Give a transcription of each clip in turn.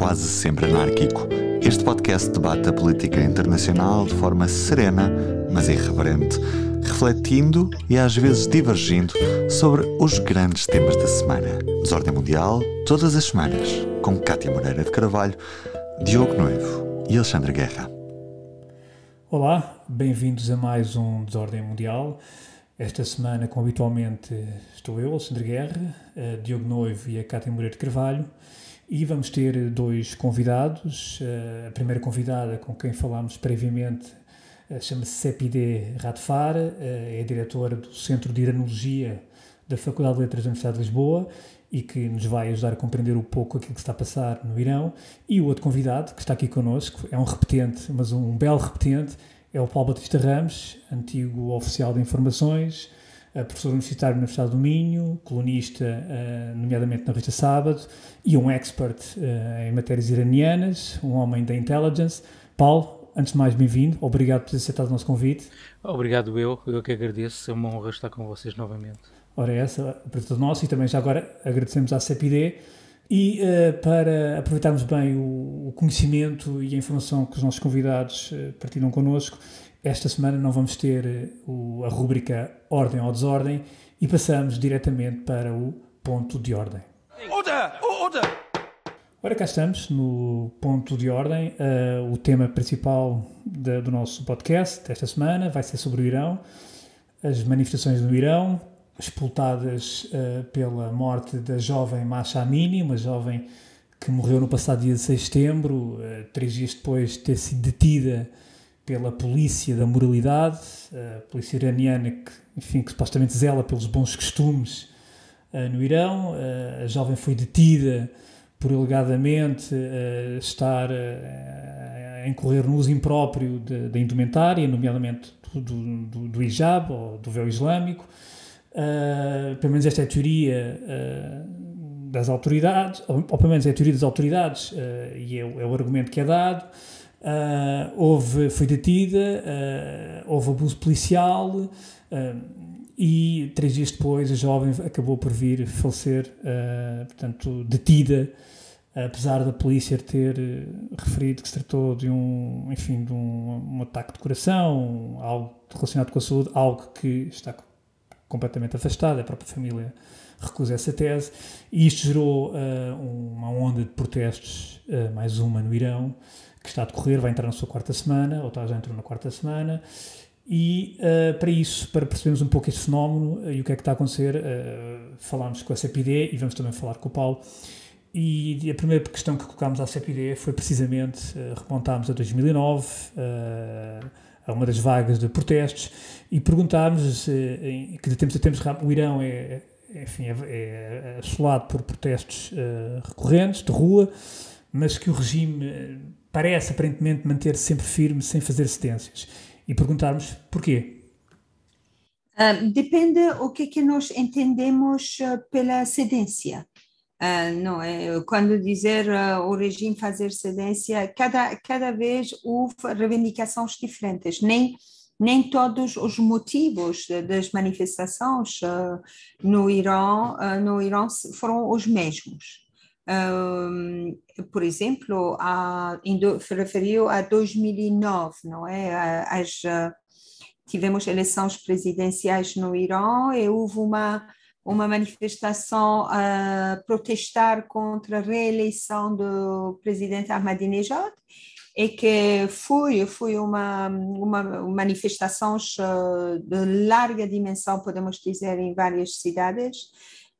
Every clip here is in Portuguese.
quase sempre anárquico. Este podcast debate a política internacional de forma serena, mas irreverente, refletindo e às vezes divergindo sobre os grandes temas da semana. Desordem Mundial, todas as semanas, com Cátia Moreira de Carvalho, Diogo Noivo e Alexandre Guerra. Olá, bem-vindos a mais um Desordem Mundial. Esta semana, como habitualmente, estou eu, Alexandre Guerra, Diogo Noivo e a Cátia Moreira de Carvalho. E vamos ter dois convidados. Eh, a primeira convidada com quem falámos previamente eh, chama-se Sepide Radfar, eh, é diretora do Centro de Iranologia da Faculdade de Letras da Universidade de Lisboa e que nos vai ajudar a compreender um pouco aquilo que está a passar no Irão. E o outro convidado, que está aqui connosco, é um repetente, mas um belo repetente, é o Paulo Batista Ramos, antigo oficial de informações, professor universitário na Universidade do Minho, colunista, uh, nomeadamente na revista Sábado, e um expert uh, em matérias iranianas, um homem da intelligence. Paulo, antes de mais, bem-vindo. Obrigado por ter aceitado o nosso convite. Obrigado eu, eu que agradeço. É uma honra estar com vocês novamente. Ora, essa, para todos nós, e também já agora agradecemos à CPD. E uh, para aproveitarmos bem o, o, conhecimento e a informação que os nossos convidados partilham connosco, esta semana não vamos ter eh, o, a rúbrica Ordem ou Desordem e passamos diretamente para o ponto de ordem. Order! Order! Ora, cá estamos no ponto de ordem. Uh, o tema principal de, do nosso podcast desta semana vai ser sobre o Irão, as manifestações no Irão, expultadas uh, pela morte da jovem Masha Amini, uma jovem que morreu no passado dia 16 de setembro, uh, três dias depois de ter sido detida pela polícia da moralidade, a polícia iraniana que, enfim, que supostamente zela pelos bons costumes uh, no Irão. Uh, a jovem foi detida por alegadamente uh, estar a incorrer no uso impróprio da indumentária, nomeadamente do, do, do, hijab ou do véu islâmico. pelo menos esta é a teoria das autoridades, ou, ou, pelo menos é a teoria das autoridades, e é, é o argumento que é dado. Uh, houve, foi detida, uh, houve abuso policial uh, e três dias depois a jovem acabou por vir falecer, portanto, detida, apesar da polícia ter referido que se tratou de um, enfim, de um, um ataque de coração, algo relacionado com a saúde, algo que está completamente afastado, a própria família recusa essa tese, e isto gerou uma onda de protestos, mais uma no Irão, que está a decorrer, vai entrar na sua quarta semana, ou já entrou na quarta semana, e uh, para isso, para percebermos um pouco este fenómeno uh, e o que é que está a acontecer, uh, falámos com a CPD e vamos também falar com o Paulo. E a primeira questão que colocámos à CPD foi precisamente, remontámos a 2009, a uma das vagas de protestos, e perguntámos que de tempos a tempos o Irão é, enfim, é, é assolado por protestos recorrentes, de rua, mas que o regime parece aparentemente manter-se sempre firme, sem fazer cedências. E perguntarmos porquê. Uh, depende o que, que nós entendemos uh, pela cedência. Uh, não é? Quando dizer o regime fazer cedência, cada, cada vez houve reivindicações diferentes, nem, nem todos os motivos das manifestações no Irã, no Irã foram os mesmos. Por exemplo, a, referiu a 2009, não é? As, tivemos eleições presidenciais no Irã e houve uma, uma manifestação a protestar contra a reeleição do presidente Ahmadinejad e que foi, foi uma, uma manifestação de larga dimensão, podemos dizer, em várias cidades.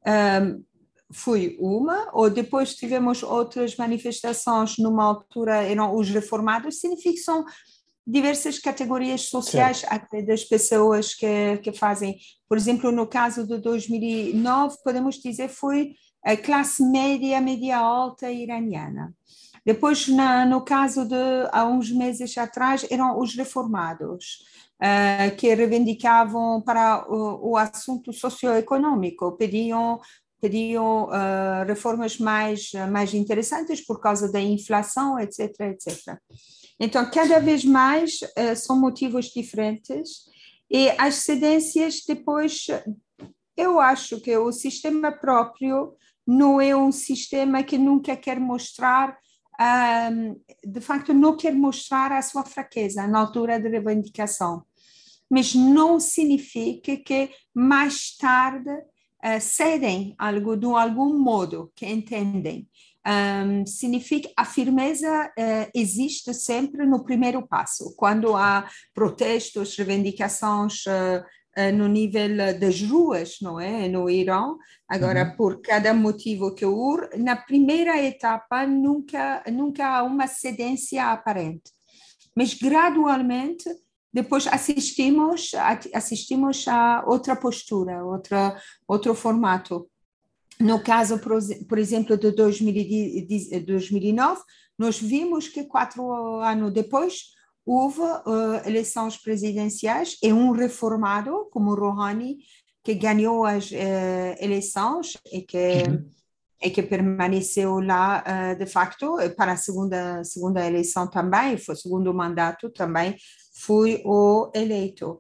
Um, foi uma, ou depois tivemos outras manifestações numa altura, eram os reformados, significa que são diversas categorias sociais das pessoas que, que fazem. Por exemplo, no caso de 2009, podemos dizer foi a classe média, média alta iraniana. Depois, na, no caso de há uns meses atrás, eram os reformados. Uh, que reivindicavam para o, o assunto socioeconômico, pediam pediam uh, reformas mais, mais interessantes por causa da inflação, etc, etc. Então, cada vez mais uh, são motivos diferentes e as cedências depois, eu acho que o sistema próprio não é um sistema que nunca quer mostrar um, de facto, não quer mostrar a sua fraqueza na altura de reivindicação. Mas não significa que mais tarde uh, cedem algo de algum modo que entendem. Um, significa a firmeza uh, existe sempre no primeiro passo, quando há protestos, reivindicações uh, no nível das ruas, não é? No Irã, agora uhum. por cada motivo que houve, na primeira etapa nunca nunca há uma cedência aparente, mas gradualmente depois assistimos assistimos a outra postura, outra outro formato. No caso, por, exemplo, de 2009, nós vimos que quatro anos depois houve uh, eleições presidenciais e um reformado, como Rouhani, que ganhou as uh, eleições e que, uhum. e que permaneceu lá, uh, de facto, para a segunda, segunda eleição também, foi segundo mandato também, foi o eleito.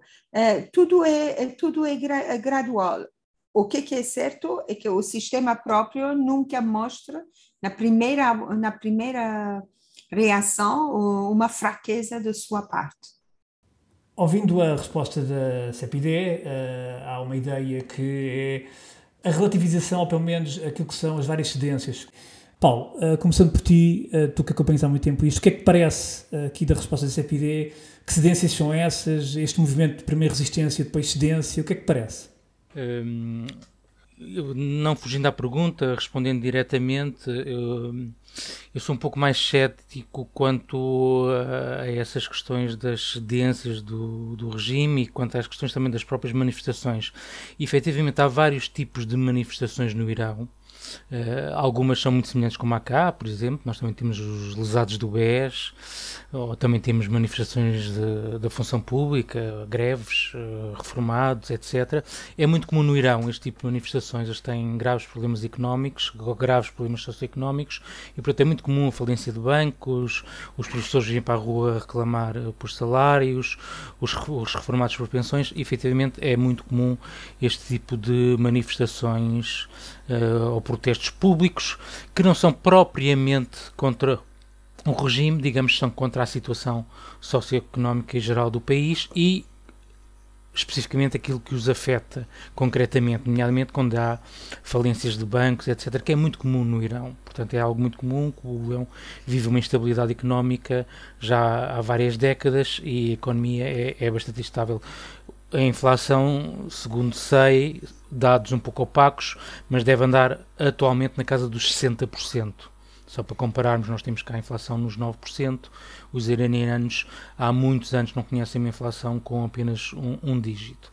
tudo é, tudo é gra gradual o que, que, é certo é que o sistema próprio nunca mostra, na primeira, na primeira reação, uma fraqueza da sua parte. Ouvindo a resposta da CEPID, uh, há uma ideia que é a relativização, ou pelo menos aquilo que são as várias cedências. Paulo, uh, começando por ti, uh, tu que acompanhas há muito tempo isto, o que é que parece aqui da resposta da CEPID? Que cedências são essas? Este movimento de primeiro resistência, depois cedência, o que é que parece? Hum, não fugindo à pergunta, respondendo diretamente, eu, eu, sou um pouco mais cético quanto a, a essas questões das cedências do, do, regime e quanto às questões também das próprias manifestações. E, efetivamente, há vários tipos de manifestações no Irão. Uh, algumas são muito semelhantes com a cá, por exemplo, nós também temos os lesados do BES, ou também temos manifestações da função pública, greves, uh, reformados, etc. É muito comum no Irão este tipo de manifestações, eles têm graves problemas económicos, graves problemas socioeconómicos, e portanto é muito comum a falência de bancos, os professores virem para a rua reclamar uh, por salários, os, os reformados por pensões, e efetivamente é muito comum este tipo de manifestações uh, ou protestos públicos que não são propriamente contra o regime, digamos, são contra a situação socioeconómica e geral do país e especificamente aquilo que os afeta concretamente, nomeadamente quando há falências de bancos, etc., que é muito comum no Irão. Portanto, é algo muito comum, o Irão vive uma instabilidade económica já há várias décadas e a economia é, é bastante estável. A inflação, segundo sei, dados um pouco opacos, mas deve andar atualmente na casa dos 60%. Só para compararmos, nós temos cá a inflação nos 9%. Os iranianos há muitos anos não conhecem uma inflação com apenas um, um dígito.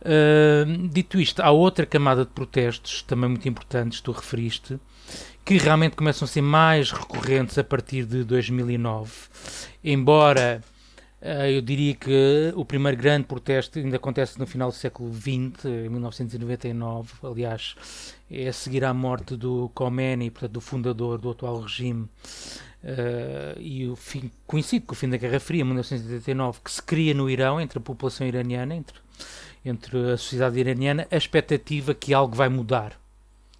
Uh, dito isto, há outra camada de protestos também muito importantes, tu referiste, que realmente começam a ser mais recorrentes a partir de 2009. Embora eu diria que o primeiro grande protesto ainda acontece no final do século XX, em 1999. Aliás, é a seguir à morte do Khomeini, portanto, do fundador do atual regime. Uh, e o fim, coincide com o fim da Guerra Fria, 1989, que se cria no Irão, entre a população iraniana, entre, entre a sociedade iraniana, a expectativa que algo vai mudar.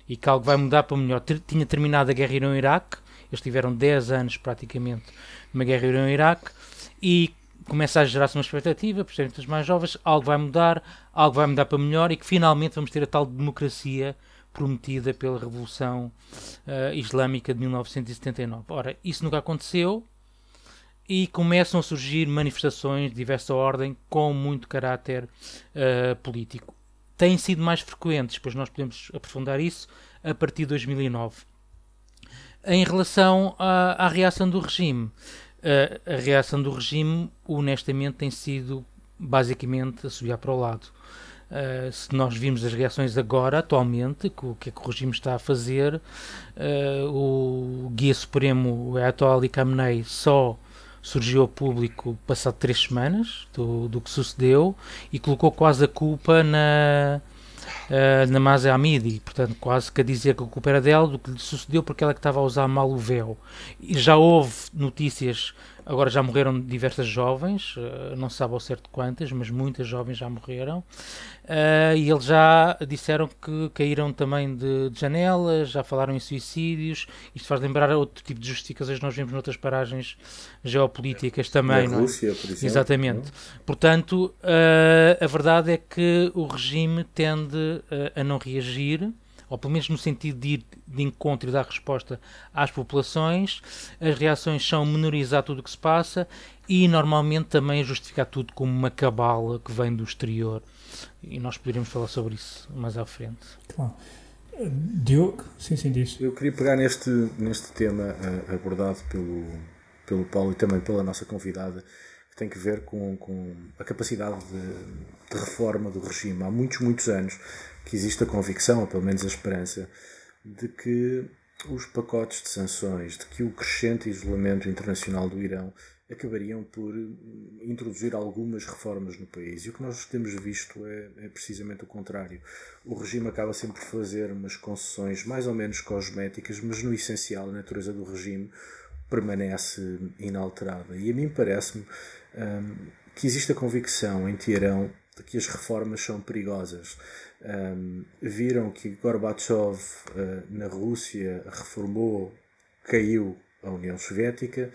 E que algo vai mudar para melhor. Tinha terminado a guerra Irão-Iraque, eles tiveram 10 anos praticamente numa guerra Irão-Iraque, e começa a gerar-se uma expectativa, por serem mais jovens, algo vai mudar, algo vai mudar para melhor e que finalmente vamos ter a tal democracia prometida pela Revolução uh, Islâmica de 1979. Ora, isso nunca aconteceu e começam a surgir manifestações de diversa ordem com muito caráter uh, político. Têm sido mais frequentes, pois nós podemos aprofundar isso a partir de 2009. Em relação à, à reação do regime, a, a reação do regime, honestamente, tem sido basicamente a subir para o lado. Uh, se nós vimos as reações agora, atualmente, o que é que o regime está a fazer, uh, o Guia Supremo, Ayatollah Ali Khamenei, só surgiu ao público passado três semanas do, do que sucedeu e colocou quase a culpa na, uh, na Masa Amidi, portanto, quase que a dizer que a culpa era dela do que lhe sucedeu porque ela que estava a usar mal o véu. E já houve notícias Agora já morreram diversas jovens, uh, não se sabe ao certo quantas, mas muitas jovens já morreram. Uh, e eles já disseram que caíram também de, de, janelas, já falaram em suicídios. Isto faz lembrar outro tipo de justificações que nós vemos noutras paragens geopolíticas também. Na é? Rússia, por exemplo. Exatamente. Não? Portanto, uh, a verdade é que o regime tende a não reagir ou pelo menos no sentido de ir de encontro e dar resposta às populações. As reações são menorizar tudo o que se passa e normalmente também justificar tudo como uma cabala que vem do exterior. E nós poderíamos falar sobre isso mais à frente. Claro. Diogo, sim, sim, diz. Eu queria pegar neste, neste tema uh, abordado pelo, pelo Paulo e também pela nossa convidada, que tem que ver com, com a capacidade de, de reforma do regime. Há muitos, muitos anos que existe a convicção, ou pelo menos a esperança, de que os pacotes de sanções, de que o crescente isolamento internacional do Irão acabariam por introduzir algumas reformas no país. E o que nós temos visto é, é, precisamente o contrário. O regime acaba sempre por fazer umas concessões mais ou menos cosméticas, mas no essencial a natureza do regime permanece inalterada. E a mim parece-me hum, que existe a convicção em Teherão de que as reformas são perigosas um, viram que Gorbachev uh, na Rússia reformou, caiu a União Soviética.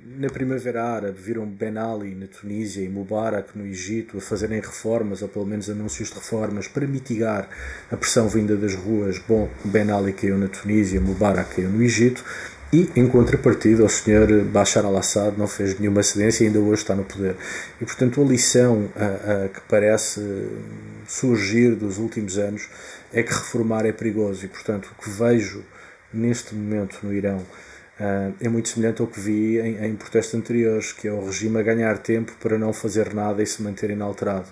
Na Primavera Árabe viram Ben Ali na Tunísia e Mubarak no Egito a fazerem reformas, ou pelo menos anúncios de reformas, para mitigar a pressão vinda das ruas. Bom, Ben Ali caiu na Tunísia, Mubarak caiu no Egito. E, em contrapartida, o senhor Bashar al-Assad não fez nenhuma cedência e ainda hoje está no poder. E, portanto, a lição que parece surgir dos últimos anos é que reformar é perigoso. E, portanto, o que vejo neste momento no Irão uh, é muito semelhante ao que vi em, em protestos anteriores, que é o regime a ganhar tempo para não fazer nada e se manter inalterado.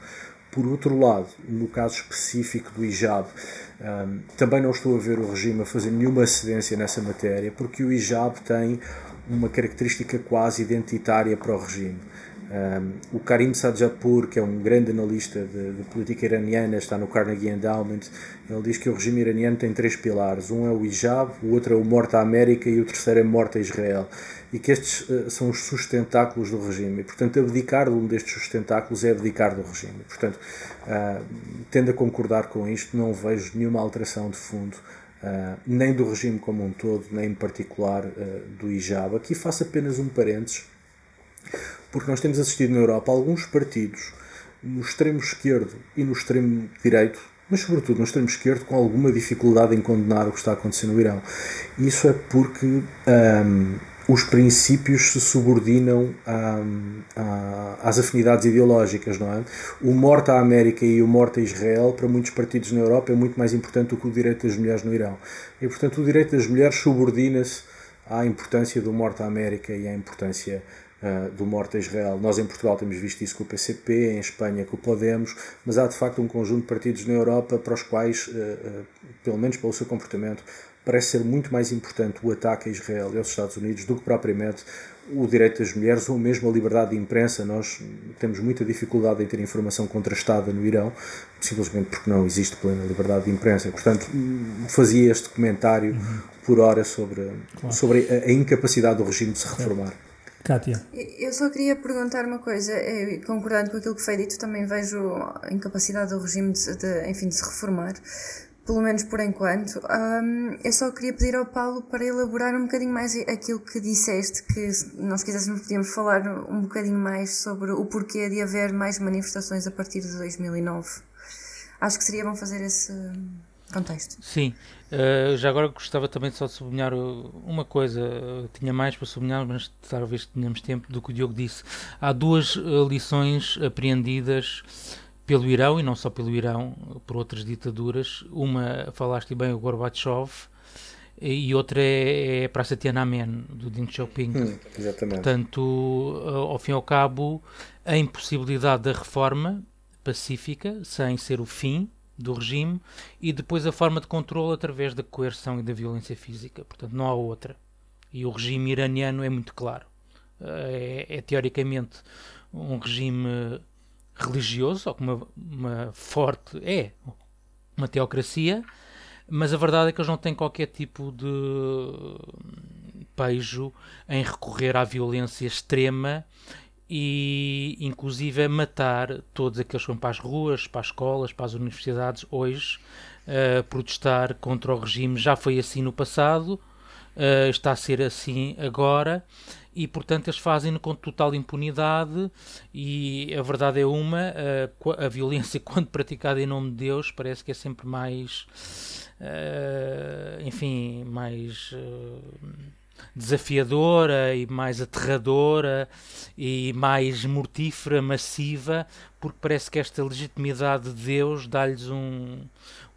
Por outro lado, no caso específico do hijab, um, também não estou a ver o regime a fazer nenhuma cedência nessa matéria, porque o hijab tem uma característica quase identitária para o regime. Um, o Karim Sadjapur, que é um grande analista de, de, política iraniana, está no Carnegie Endowment. Ele diz que o regime iraniano tem três pilares: um é o hijab, o outro é o morte à América e o terceiro é morte a Israel. E que estes uh, são os sustentáculos do regime. E, portanto, abdicar de um destes sustentáculos é abdicar do regime. Portanto, uh, tendo a concordar com isto, não vejo nenhuma alteração de fundo. Uh, nem do regime como um todo, nem em particular do hijab. Aqui faço apenas um parênteses porque nós temos assistido na Europa alguns partidos no extremo esquerdo e no extremo direito, mas sobretudo no extremo esquerdo, com alguma dificuldade em condenar o que está acontecendo no Irão. Isso é porque um, os princípios se subordinam a, a, às afinidades ideológicas, não é? O morte à América e o morte a Israel, para muitos partidos na Europa, é muito mais importante do que o direito das mulheres no Irão. E, portanto, o direito das mulheres subordina-se à importância do morte à América e à importância uh, do morte a Israel. Nós em Portugal temos visto isso com o PCP, em Espanha com o Podemos, mas há de facto um conjunto de partidos na Europa para os quais, uh, uh, pelo menos pelo seu comportamento, parece ser muito mais importante o ataque a Israel e aos Estados Unidos do que propriamente o direito das mulheres ou mesmo a liberdade de imprensa. Nós temos muita dificuldade em ter informação contrastada no Irão, simplesmente porque não existe plena liberdade de imprensa. Portanto, fazia este comentário uhum. por hora sobre, claro. sobre a, a, incapacidade do regime de se reformar. Kátia. Eu só queria perguntar uma coisa, concordando com aquilo que foi dito, também vejo a incapacidade do regime de, de enfim, de se reformar, pelo menos por enquanto. Um, eu só queria pedir ao Paulo para elaborar um bocadinho mais aquilo que disseste, que se nós quiséssemos podíamos falar um bocadinho mais sobre o porquê de haver mais manifestações a partir de 2009. Acho que seria bom fazer esse contexto. Sim, uh, já agora gostava também de só sublinhar uma coisa, uh, tinha mais para sublinhar, mas talvez tenhamos tempo do que o Diogo disse. Há duas uh, lições apreendidas pelo Irão, e não só pelo Irão, por outras ditaduras. Uma, falaste bem, o Gorbachev, e outra é, é a Tiananmen, do Deng Xiaoping. Hum, exatamente. Portanto, ao fim e ao cabo, a impossibilidade da reforma pacífica, sem ser o fim, do regime e depois a forma de controle através da coerção e da violência física. Portanto, não há outra. E o regime iraniano é muito claro. É, é teoricamente um regime religioso, ou com uma, uma forte. É uma teocracia, mas a verdade é que eles não têm qualquer tipo de pejo em recorrer à violência extrema e inclusive a matar todos aqueles que vão para as ruas, para as escolas, para as universidades hoje uh, protestar contra o regime. Já foi assim no passado, uh, está a ser assim agora e portanto eles fazem com total impunidade e a verdade é uma uh, a violência quando praticada em nome de Deus parece que é sempre mais enfim mais desafiadora e mais aterradora e mais mortífera, massiva, porque parece que esta legitimidade de Deus dá-lhes um,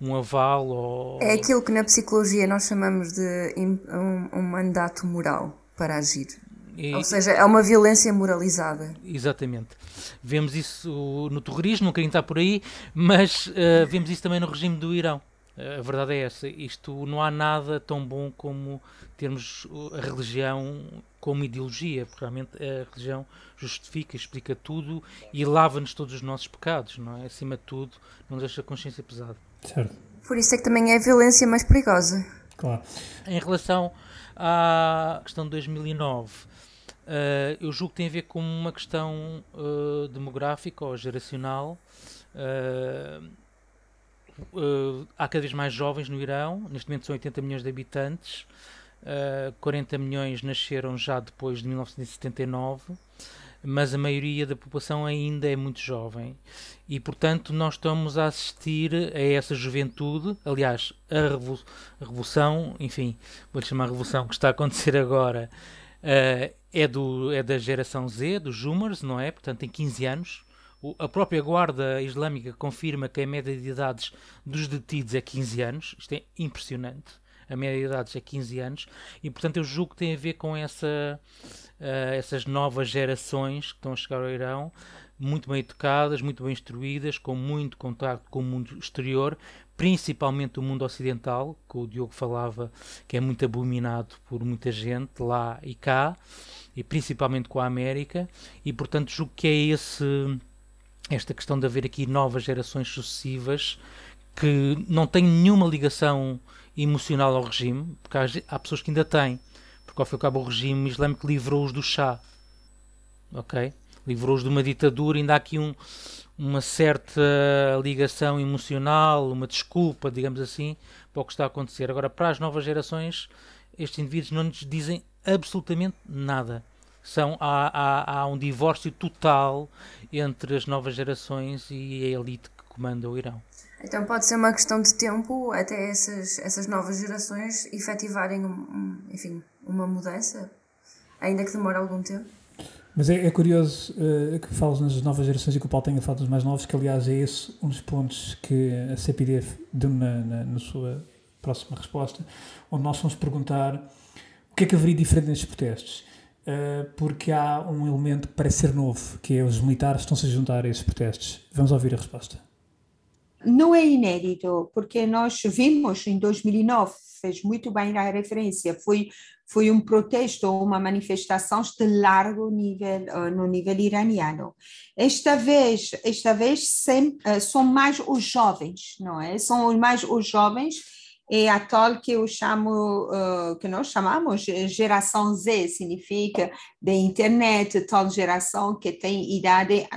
um aval. Ou... É aquilo que na psicologia nós chamamos de um, um mandato moral para agir. E, Ou seja, é uma violência moralizada. Exatamente. Vemos isso no terrorismo, não queria estar por aí, mas uh, vemos isso também no regime do Irão. A verdade é essa. Isto não há nada tão bom como termos a religião como ideologia, porque realmente a religião justifica, explica tudo e lava-nos todos os nossos pecados, não é? Acima de tudo, não deixa a consciência pesada. Certo. Por isso é que também é a violência mais perigosa. Claro. Em relação à questão de 2009, uh, eh, eu julgo que tem a ver com uma questão uh, demográfica ou geracional. Uh, uh, há cada vez mais jovens no Irão, neste momento são 80 milhões de habitantes, uh, eh, 40 milhões nasceram já depois de 1979, mas a maioria da população ainda é muito jovem e, portanto, nós estamos a assistir a essa juventude. Aliás, a, revo a revolução, enfim, vou-lhe chamar revolução que está a acontecer agora. Uh, é, do, é da geração Z, dos Zoomers, não é? Portanto, tem 15 anos a própria Guarda Islâmica confirma que a média de idades dos detidos é 15 anos. Isto é impressionante. A média de idades é 15 anos. E, portanto, eu julgo que tem a ver com essa, uh, essas novas gerações que estão a chegar ao Irão, muito bem educadas, muito bem instruídas, com muito contato com o mundo exterior, principalmente o mundo ocidental, que o Diogo falava que é muito abominado por muita gente lá e cá, e principalmente com a América, e portanto julgo que é esse esta questão de haver aqui novas gerações sucessivas que não têm nenhuma ligação emocional ao regime, porque há, há pessoas que ainda têm, porque ao fim e ao cabo o regime islâmico livrou-os do chá, ok? Livrou-os de uma ditadura, ainda há aqui um, uma certa ligação emocional, uma desculpa, digamos assim, para o que está a acontecer. Agora, para as novas gerações, estes indivíduos não nos dizem absolutamente nada são, há, há, há um divórcio total entre as novas gerações e a elite que comanda o Irão. Então pode ser uma questão de tempo até essas, essas novas gerações efetivarem um, um, enfim, uma mudança, ainda que demore algum tempo. Mas é, é curioso uh, que falas nas novas gerações e que o Paulo tenha falado dos mais novos, que aliás é esse um dos pontos que a CPDF deu na, na, na sua próxima resposta, onde nós fomos perguntar o que é que haveria diferente nestes protestos. Eh, porque há um elemento que parece ser novo, que é os militares estão-se a juntar a esses protestos. Vamos ouvir a resposta. Não é inédito, porque nós vimos em 2009, fez muito bem a referência, foi, foi um protesto, uma manifestação de largo nível uh, no nível iraniano. Esta vez, esta vez sem, uh, são mais os jovens, não é? São mais os jovens é a tal que eu chamo, uh, que nós chamamos geração Z, significa da internet, tal geração que tem idade,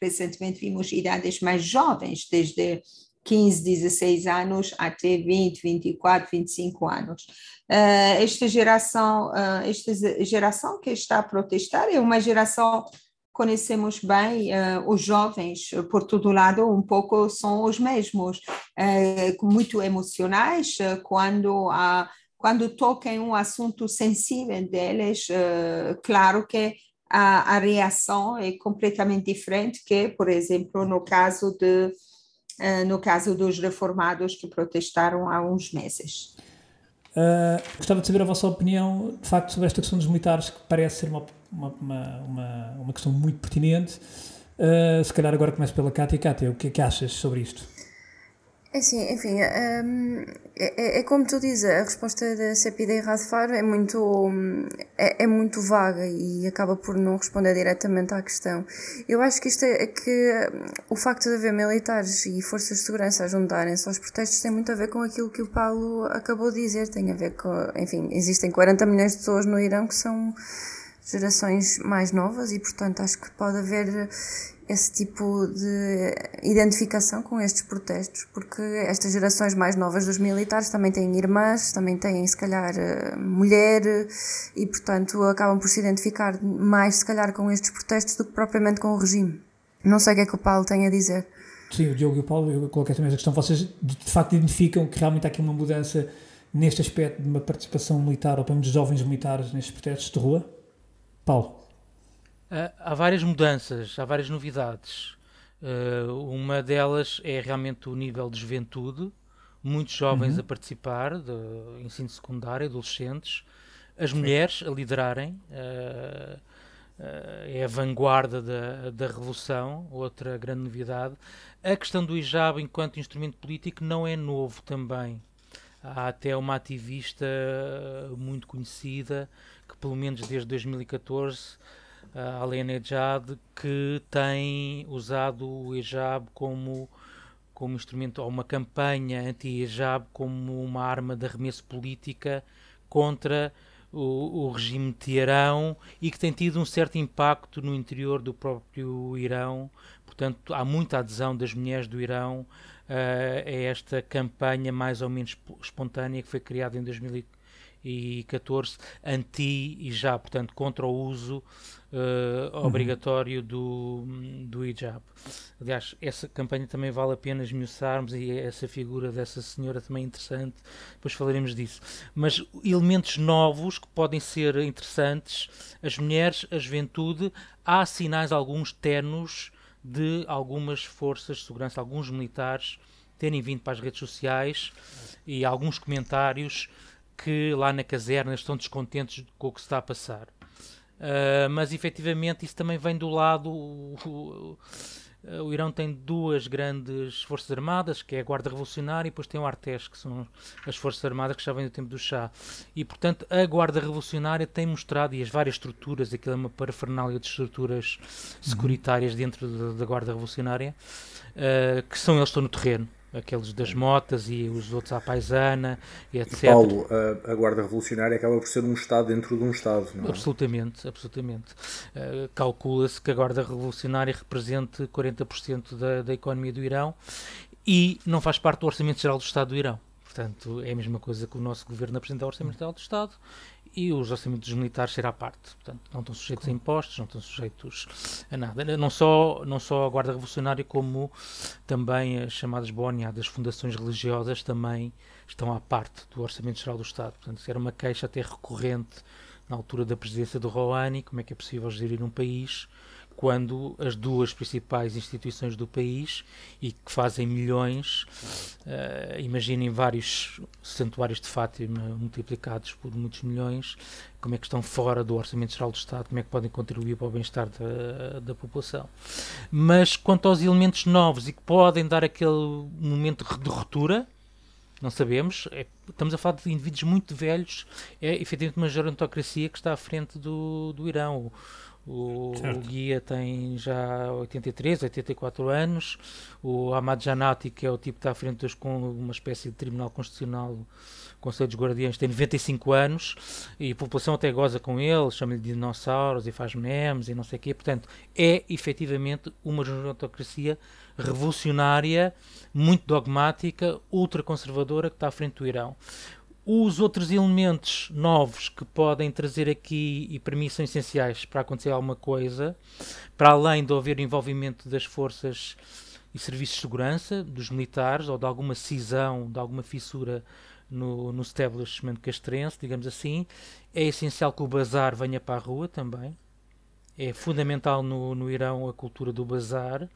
recentemente vimos idades mais jovens, desde 15, 16 anos até 20, 24, 25 anos. Uh, esta geração, uh, esta geração que está a protestar é uma geração conhecemos bem uh, os jovens por todo lado um pouco são os mesmos muito emocionais quando a quando tocam um assunto sensível deles claro que a, a, reação é completamente diferente que por exemplo no caso de no caso dos reformados que protestaram há uns meses gostava de saber a vossa opinião de facto sobre esta questão dos militares que parece ser uma uma, uma, uma, uma questão muito pertinente. Uh, se calhar agora começo pela Cátia. Cátia, o que é que achas sobre isto? É sim, enfim, hum, é, é, é, como tu dizes, a resposta da CPD Radfar é muito, é, é, muito vaga e acaba por não responder diretamente à questão. Eu acho que isto é, é que o facto de haver militares e forças de segurança a juntarem-se aos protestos tem muito a ver com aquilo que o Paulo acabou de dizer, tem a ver com, enfim, existem 40 milhões de pessoas no Irão que são gerações mais novas e portanto acho que pode haver esse tipo de identificação com estes protestos, porque estas gerações mais novas dos militares também têm irmãs, também têm, se calhar, eh, mulher, e, portanto, acabam por se identificar mais, se calhar, com estes protestos do que propriamente com o regime. Não sei o que é que o Paulo tem a dizer. Sim, o Diogo e o Paulo, eu coloquei também essa questão. Vocês, de facto, identificam que realmente há aqui uma mudança neste aspecto de uma participação militar, ou pelo menos de jovens militares nestes protestos de rua? Paulo? há várias mudanças, há várias novidades. Uh, uma delas é realmente o nível de juventude, muitos jovens uhum. a participar, de ensino secundário, adolescentes, as mulheres a liderarem, uh, uh, é a vanguarda da, da revolução, outra grande novidade. A questão do hijab enquanto instrumento político não é novo também. Há até uma ativista muito conhecida que, pelo menos desde 2014, a Alenejad, que tem usado o hijab como, como instrumento, ou uma campanha anti-hijab como uma arma de arremesso política contra o, o, regime de Teherão e que tem tido um certo impacto no interior do próprio Irão. Portanto, há muita adesão das mulheres do Irão uh, a esta campanha mais ou menos espontânea que foi criada em 2014 anti-hijab, portanto, contra o uso uh, obrigatório do, do hijab. Aliás, essa campanha também vale a pena esmiuçarmos e essa figura dessa senhora também é interessante, depois falaremos disso. Mas elementos novos que podem ser interessantes, as mulheres, a juventude, há sinais alguns ternos de algumas forças de segurança, alguns militares terem vindo para as redes sociais e alguns comentários que lá na caserna estão descontentes com o que se está a passar. Uh, mas efetivamente isso também vem do lado. O, o, o, Irão tem duas grandes forças armadas, que é a Guarda Revolucionária e depois tem o Artesh, que são as forças armadas que já vêm do tempo do Shah. E portanto a Guarda Revolucionária tem mostrado, e as várias estruturas, aquilo é uma parafernália de estruturas securitárias dentro da, da Guarda Revolucionária, uh, que são eles que estão no terreno aqueles das motas e os outros à paisana e etc. Paulo, a, a, Guarda Revolucionária acaba por ser um Estado dentro de um Estado, não é? Absolutamente, absolutamente. Uh, Calcula-se que a Guarda Revolucionária represente 40% da, da economia do Irão e não faz parte do Orçamento Geral do Estado do Irão. Portanto, é a mesma coisa que o nosso governo apresenta ao Orçamento Geral do Estado e os orçamentos dos militares será à parte. Portanto, não estão sujeitos a impostos, não estão sujeitos a nada. Não só, não só a Guarda Revolucionária, como também as chamadas boniadas, fundações religiosas, também estão à parte do Orçamento Geral do Estado. Portanto, era uma queixa até recorrente na altura da presidência do Rouhani, como é que é possível gerir um país quando as duas principais instituições do país e que fazem milhões, uh, imaginem vários santuários de Fátima multiplicados por muitos milhões, como é que estão fora do Orçamento Geral do Estado, como é que podem contribuir para o bem-estar da, da população. Mas quanto aos elementos novos e que podem dar aquele momento de ruptura, não sabemos. É, estamos a falar de indivíduos muito velhos. É efetivamente uma gerontocracia que está à frente do, do Irão. O, guia tem já 83, 84 anos. O Ahmad Janati, que é o tipo que está à frente dos, com uma espécie de tribunal constitucional, Conselho dos Guardiões, tem 95 anos e a população até goza com ele, chama-lhe de dinossauros e faz memes e não sei o quê. Portanto, é efetivamente uma gerontocracia revolucionária, muito dogmática, ultraconservadora que está à frente do Irão. Os outros elementos novos que podem trazer aqui, e para mim são essenciais para acontecer alguma coisa, para além de haver envolvimento das forças e serviços de segurança, dos militares, ou de alguma cisão, de alguma fissura no, no establishment castrense, digamos assim, é essencial que o bazar venha para a rua também é fundamental no, no Irão a cultura do bazar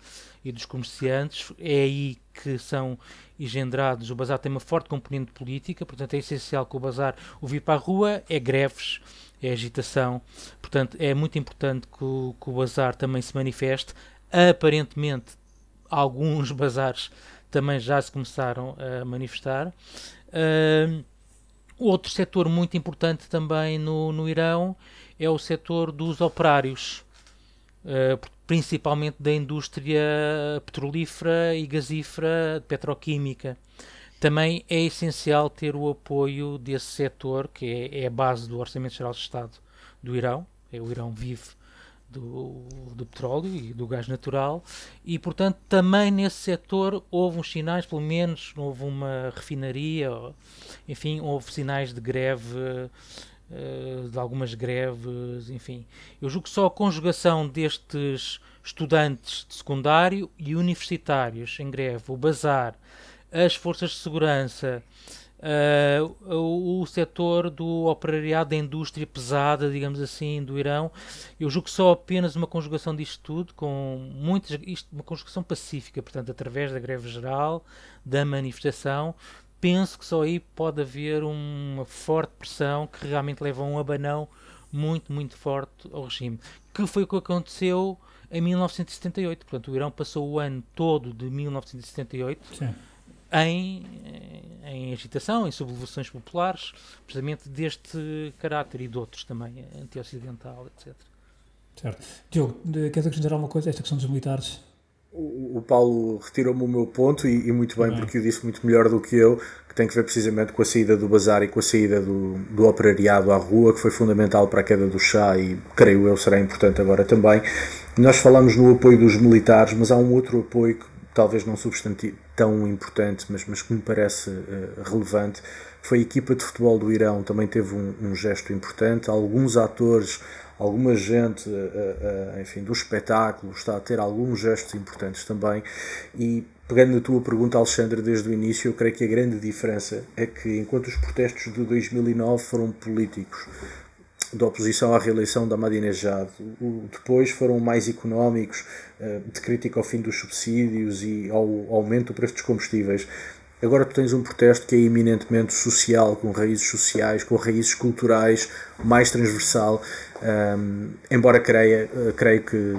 e dos comerciantes. É aí que são engendrados. O bazar tem uma forte componente política, portanto é essencial que o bazar, o vir para a rua, é greves, é agitação. Portanto, é muito importante que o, que o bazar também se manifeste. Aparentemente, alguns bazares também já se começaram a manifestar. Uh, outro setor muito importante também no, no Irão é o setor dos operários, uh, principalmente da indústria petrolífera e gasífera petroquímica. Também é essencial ter o apoio desse setor, que é, é a base do Orçamento Geral do Estado do Irão. É, o Irão vive do, do, petróleo e do gás natural e portanto também nesse setor houve uns sinais, pelo menos houve uma refinaria, enfim, houve sinais de greve, uh, de algumas greves, enfim. Eu julgo que só a conjugação destes estudantes de secundário e universitários em greve, o bazar, as forças de segurança, uh, o, o setor do operariado da indústria pesada, digamos assim, do Irão. Eu julgo que só apenas uma conjugação disto tudo, com muitas, isto, uma conjugação pacífica, portanto, através da greve geral, da manifestação, penso que só aí pode haver uma forte pressão que realmente leva a um abanão muito, muito forte ao regime. Que foi o que aconteceu em 1978. Portanto, o Irão passou o ano todo de 1978 Sim em, em agitação, em sublevações populares, precisamente deste caráter e de outros também, anti-ocidental, etc. Certo. Diogo, queres acrescentar alguma coisa a esta questão dos militares? O, Paulo retirou-me o meu ponto e, e muito bem, bem, porque o disse muito melhor do que eu, que tem que ver precisamente com a saída do bazar e com a saída do, do operariado à rua, que foi fundamental para a queda do chá e creio eu será importante agora também. Nós falamos no apoio dos militares, mas há um outro apoio que talvez não substantivo tão importante, mas, mas que me parece uh, relevante, foi a equipa de futebol do Irão, também teve um, um gesto importante, alguns atores, alguma gente, uh, uh, enfim, do espetáculo está a ter alguns gestos importantes também, e pegando na tua pergunta, Alexandre, desde o início, eu creio que a grande diferença é que enquanto os protestos de 2009 foram políticos, da oposição à reeleição da Ahmadinejad. Depois foram mais económicos, eh, de crítica ao fim dos subsídios e ao aumento do preço dos combustíveis. Agora tu tens um protesto que é eminentemente social, com raízes sociais, com raízes culturais, mais transversal. Um, embora creia, eh, creio que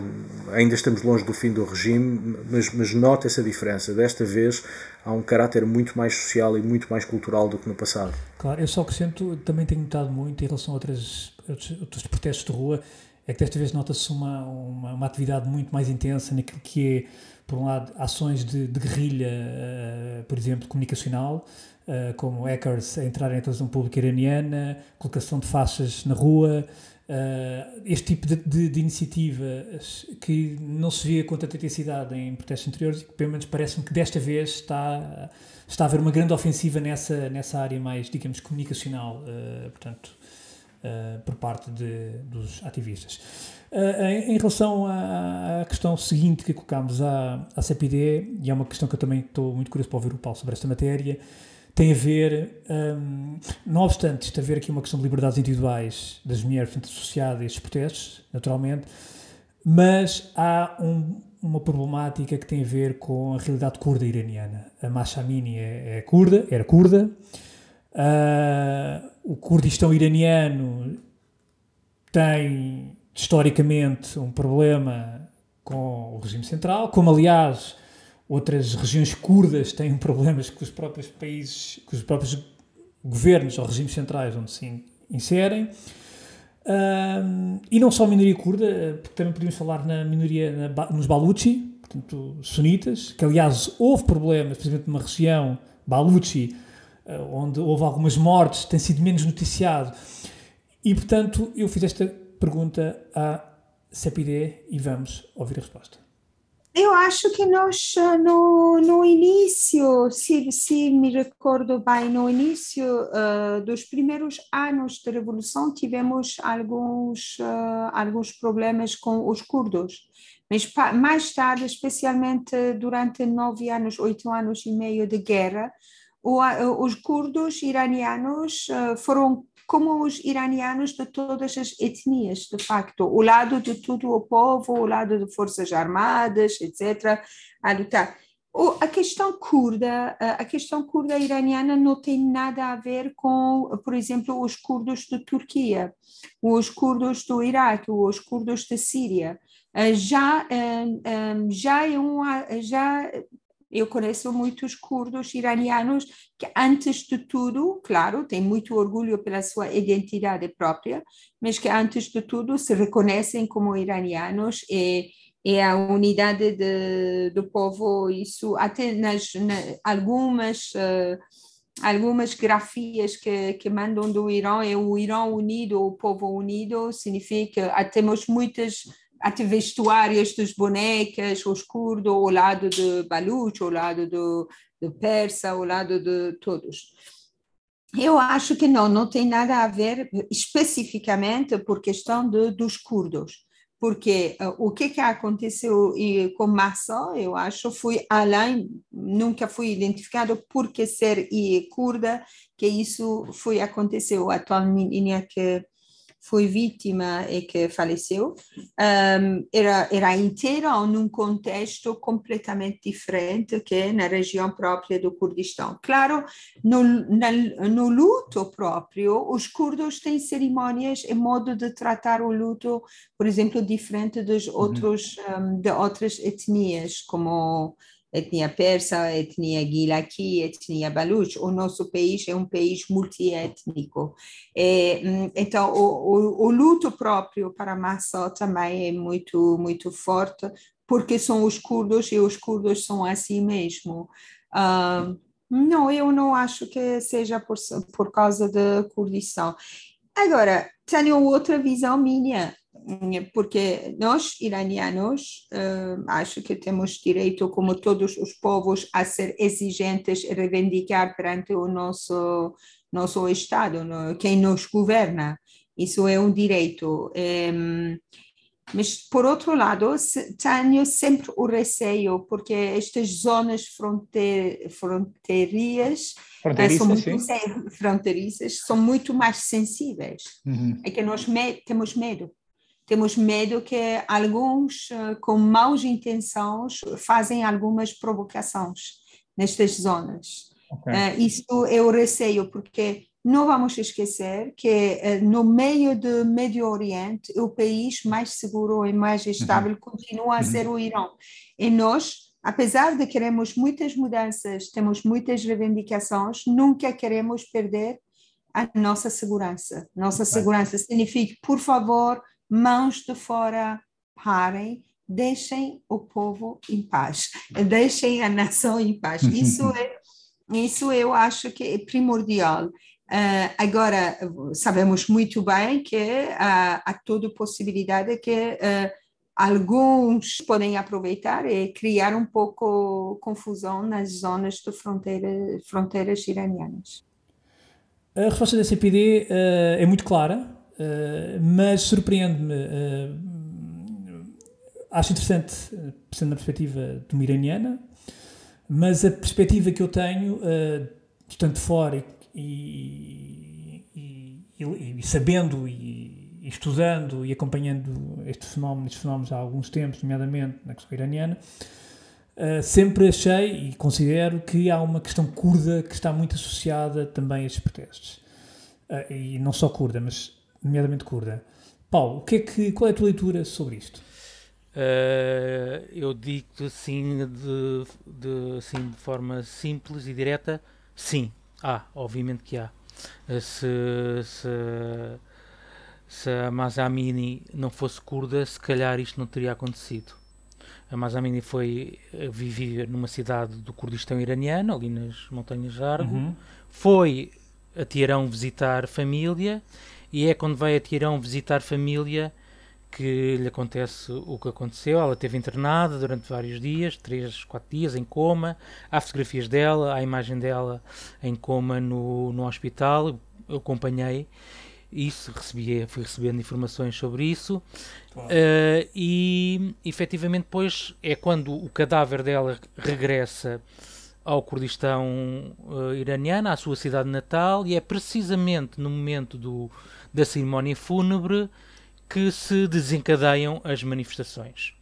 ainda estamos longe do fim do regime, mas, mas nota essa diferença. Desta vez há um caráter muito mais social e muito mais cultural do que no passado. Claro, eu só acrescento, também tenho notado muito em relação a outras, outros, outros protestos de rua, é que desta vez nota-se uma, uma, uma, atividade muito mais intensa naquilo que é, por um lado, ações de, de guerrilha, uh, por exemplo, comunicacional, uh, como hackers a entrarem na televisão pública iraniana, colocação de faixas na rua, uh, este tipo de, de, de, iniciativas que não se via com tanta intensidade em protestos anteriores e que, pelo menos, parece-me que desta vez está, está a haver uma grande ofensiva nessa, nessa área mais, digamos, comunicacional. portanto, por parte de, dos ativistas. Uh, em, em, relação à, questão seguinte que colocámos à, à CPD, e é uma questão que eu também estou muito curioso para ouvir o Paulo sobre esta matéria, tem a ver, um, ehm, não obstante isto haver aqui uma questão de liberdades individuais das mulheres portanto, associada a estes protestos, naturalmente, mas há um, uma problemática que tem a ver com a realidade curda iraniana. A Masha Amini é, é curda, era curda, uh, o Kurdistão iraniano tem historicamente um problema com o regime central, como aliás outras regiões curdas têm problemas com os próprios países, com os próprios governos ou regimes centrais onde se inserem. Um, e não só a minoria curda, porque também podemos falar na minoria na, nos Baluchi, portanto, sunitas, que aliás houve problemas, precisamente numa região, Baluchi, eh, onde houve algumas mortes, tem sido menos noticiado. E, portanto, eu fiz esta pergunta à CEPID e vamos ouvir a resposta. Eu acho que nós, eh, no, no início, se, se me recordo bem, no início uh, dos primeiros anos da Revolução, tivemos alguns, uh, alguns problemas com os curdos. Mas mais tarde, especialmente durante nove anos, oito anos e meio de guerra, os curdos iranianos foram como os iranianos de todas as etnias, de facto, o lado de todo o povo, o lado de forças armadas, etc., a lutar. A questão curda, eh, a questão curda iraniana não tem nada a ver com, por exemplo, os curdos de Turquia, os curdos do Iraque, os curdos da Síria. Eh, já, já, é uma, já eu conheço muitos curdos iranianos que, antes de tudo, claro, têm muito orgulho pela sua identidade própria, mas que, antes de tudo, se reconhecem como iranianos e, e a unidade de, do povo, isso até nas, nas algumas. Uh, algumas grafias que, que mandam do Irã é o Irã unido, o povo unido, significa que temos muitas até vestuários dos bonecas, os curdos ao lado de Baluch, ao lado do, do persa, ao lado de todos. Eu acho que não, não tem nada a ver especificamente por questão de, dos curdos, porque uh, o que, que aconteceu com Massa, eu acho, foi além, nunca foi identificado por que ser e curda, que isso foi aconteceu atualmente que foi vítima e que faleceu, um, era, era inteira num contexto completamente diferente que na região própria do Kurdistão. Claro, no, na, no luto próprio, os curdos têm cerimônias e modo de tratar o luto, por exemplo, diferente dos uhum. outros, um, de outras etnias, como etnia persa, etnia guilaqui, etnia baluch. O nosso país é um país multiétnico. É, então, o, o, o, luto próprio para Massa também é muito, muito forte, porque são os curdos e os curdos são assim mesmo. Uh, não, eu não acho que seja por, por causa da Kurdição. Agora, tenho outra visão minha porque nós, iranianos, uh, acho que temos direito, como todos os povos, a ser exigentes e reivindicar perante o nosso, nosso Estado, quem nos governa. Isso é um direito. Mas, por outro lado, tenho sempre o receio, porque estas zonas fronte fronteiriças, fronteiriças, são muito fronteiriças são muito mais sensíveis. Uhum. É que nós me temos medo temos medo que alguns eh, com maus intenções fazem algumas provocações nestas zonas. Okay. Uh, isso é o receio, porque não vamos esquecer que uh, no meio do Médio Oriente, o país mais seguro e mais uhum. estável uhum. continua a ser uhum. o Irã. E nós, apesar de queremos muitas mudanças, temos muitas reivindicações, nunca queremos perder a nossa segurança. Nossa okay. segurança significa, por favor, mãos de fora parem, deixem o povo em paz, deixem a nação em paz. Isso é, isso eu acho que é primordial. Uh, agora, sabemos muito bem que uh, há toda possibilidade que uh, alguns podem aproveitar e criar um pouco confusão nas zonas de fronteira, fronteiras iranianas. A resposta da CPD é muito clara, eh, mas surpreende-me. Uh, acho interessante, sendo na perspectiva de uma iraniana, mas a perspectiva que eu tenho, uh, estando fora e, e, e, e sabendo e, estudando e acompanhando este fenómeno, estes fenómenos há alguns tempos, nomeadamente na questão iraniana, Uh, sempre achei e considero que há uma questão curda que está muito associada também a estes protestos. Uh, e não só curda, mas nomeadamente curda. Paulo, o que é que, qual é a tua leitura sobre isto? Uh, eu digo assim de, de, assim de forma simples e direta, sim, há, obviamente que há. Uh, se, se, se a Mazamini não fosse curda, se calhar isto não teria acontecido. A Mazamini foi viver numa cidade do Kurdistão iraniano, ali nas Montanhas de Argo, uhum. foi a Teherão visitar família e é quando vai a Tirão visitar família que lhe acontece o que aconteceu. Ela esteve internada durante vários dias, três, quatro dias, em coma. Há fotografias dela, há a imagem dela em coma no, no hospital. Eu acompanhei isso, recebi, fui recebendo informações sobre isso. Uh, e efetivamente, depois é quando o cadáver dela regressa ao Kurdistão uh, iraniano, à sua cidade natal, e é precisamente no momento do, da cerimónia fúnebre que se desencadeiam as manifestações.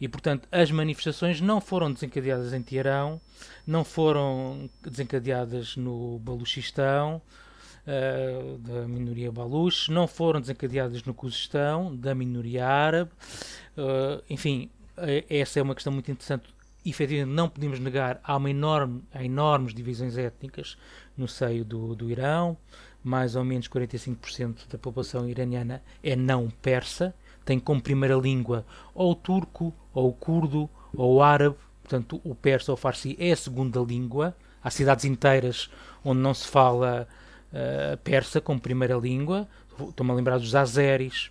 E, portanto, as manifestações não foram desencadeadas em Teherão, não foram desencadeadas no Baluchistão, uh, da minoria Baluch, não foram desencadeadas no Cuzestão, da minoria árabe. Uh, enfim, essa é uma questão muito interessante efetivamente não podemos negar, há, uma enorme, há enormes divisões étnicas no seio do, do Irão, mais ou menos 45% da população iraniana é não persa, tem como primeira língua ou o turco, ou o curdo, ou o árabe, portanto o persa ou o farsi é a segunda língua, há cidades inteiras onde não se fala uh, persa como primeira língua, estou-me a lembrar dos azeris,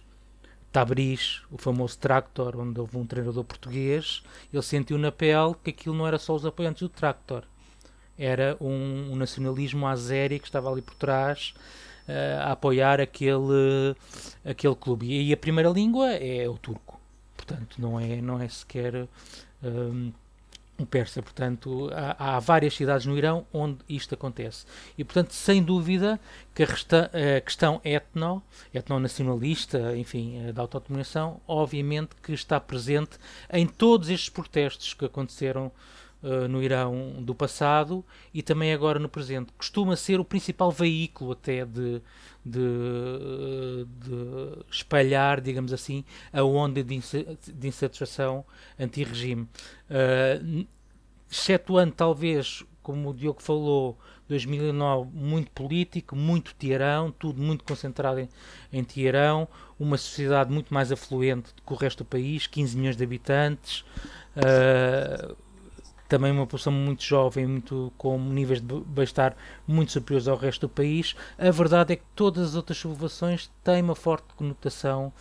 Tabriz, o famoso Tractor, onde houve um treinador português, ele sentiu na pele que aquilo não era só os apoiantes do Tractor, era um, um nacionalismo azeri que estava ali por trás uh, a apoiar aquele, aquele clube. E, a primeira língua é o turco, portanto, não é, não é sequer. Um, um persa, portanto, há, há, várias cidades no Irão onde isto acontece. E, portanto, sem dúvida que a, resta, a questão etno, etnonacionalista, enfim, eh, da autodeterminação, obviamente que está presente em todos estes protestos que aconteceram uh, no Irão do passado e também agora no presente. Costuma ser o principal veículo até de, de, de espalhar, digamos assim, a onda de, insatisfação anti-regime. Uh, excetuando talvez, como o Diogo falou, 2009 muito político, muito Teherão, tudo muito concentrado em, em Teherão, uma sociedade muito mais afluente do que o resto do país, 15 milhões de habitantes, uh, também uma população muito jovem, muito com níveis de bem-estar muito superiores ao resto do país. A verdade é que todas as outras populações têm uma forte conotação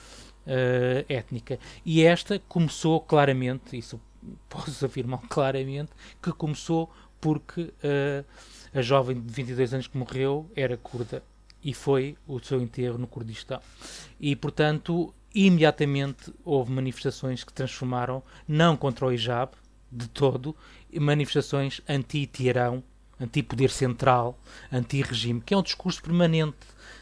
uh, étnica. E esta começou claramente, isso posso afirmar claramente, que começou porque uh, a jovem de 22 anos que morreu era curda e foi o seu enterro no Kurdistão. E, portanto, imediatamente houve manifestações que transformaram, não contra o hijab, de todo, manifestações anti-Teherão, anti-poder central, anti-regime, que é um discurso permanente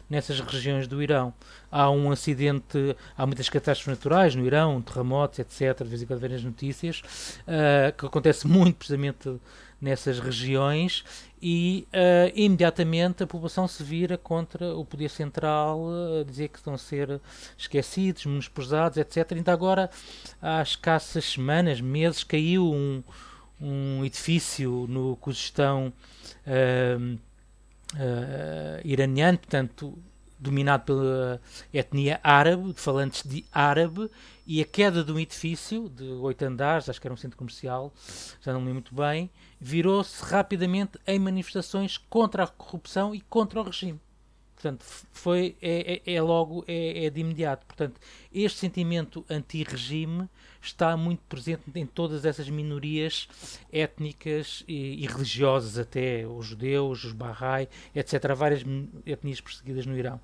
nessas regiões do Irão. Há um acidente, há muitas catástrofes naturais no Irão, terremotos, etc. De vez em quando vêm as notícias, uh, que acontece muito precisamente nessas regiões e uh, imediatamente a população se vira contra o poder central, uh, dizer que estão a ser esquecidos, menosprezados, etc. Ainda agora, há escassas semanas, meses, caiu um, um edifício no Cuzestão uh, uh, iraniano, portanto, dominado pela etnia árabe, de falantes de árabe, e a queda de um edifício de oito andares, acho que era um centro comercial, já não me lembro muito bem, virou-se rapidamente em manifestações contra a corrupção e contra o regime. Portanto, foi, é, é, é logo, é, é, de imediato. Portanto, este sentimento anti-regime está muito presente em todas essas minorias étnicas e, e, religiosas, até os judeus, os Bahá'í, etc. Várias etnias perseguidas no Irão.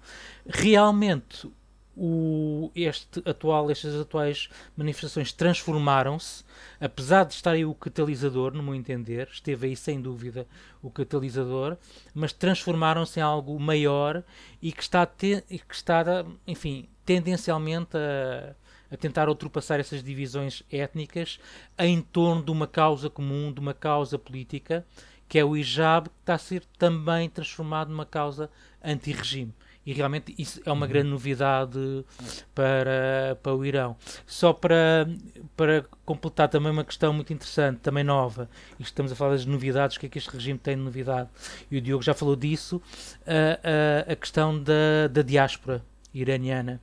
Realmente, o, este atual, estas atuais manifestações transformaram-se, apesar de estar aí o catalisador, no meu entender, esteve aí sem dúvida o catalisador, mas transformaram-se em algo maior e que está, te, que está enfim, tendencialmente a, a tentar ultrapassar essas divisões étnicas em torno de uma causa comum, de uma causa política, que é o hijab, que está a ser também transformado numa causa anti-regime. E realmente isso é uma grande novidade para, para o Irão. Só para, para completar também uma questão muito interessante, também nova, e estamos a falar das novidades, o que é que este regime tem de novidade, e o Diogo já falou disso, a, a, a questão da, da diáspora iraniana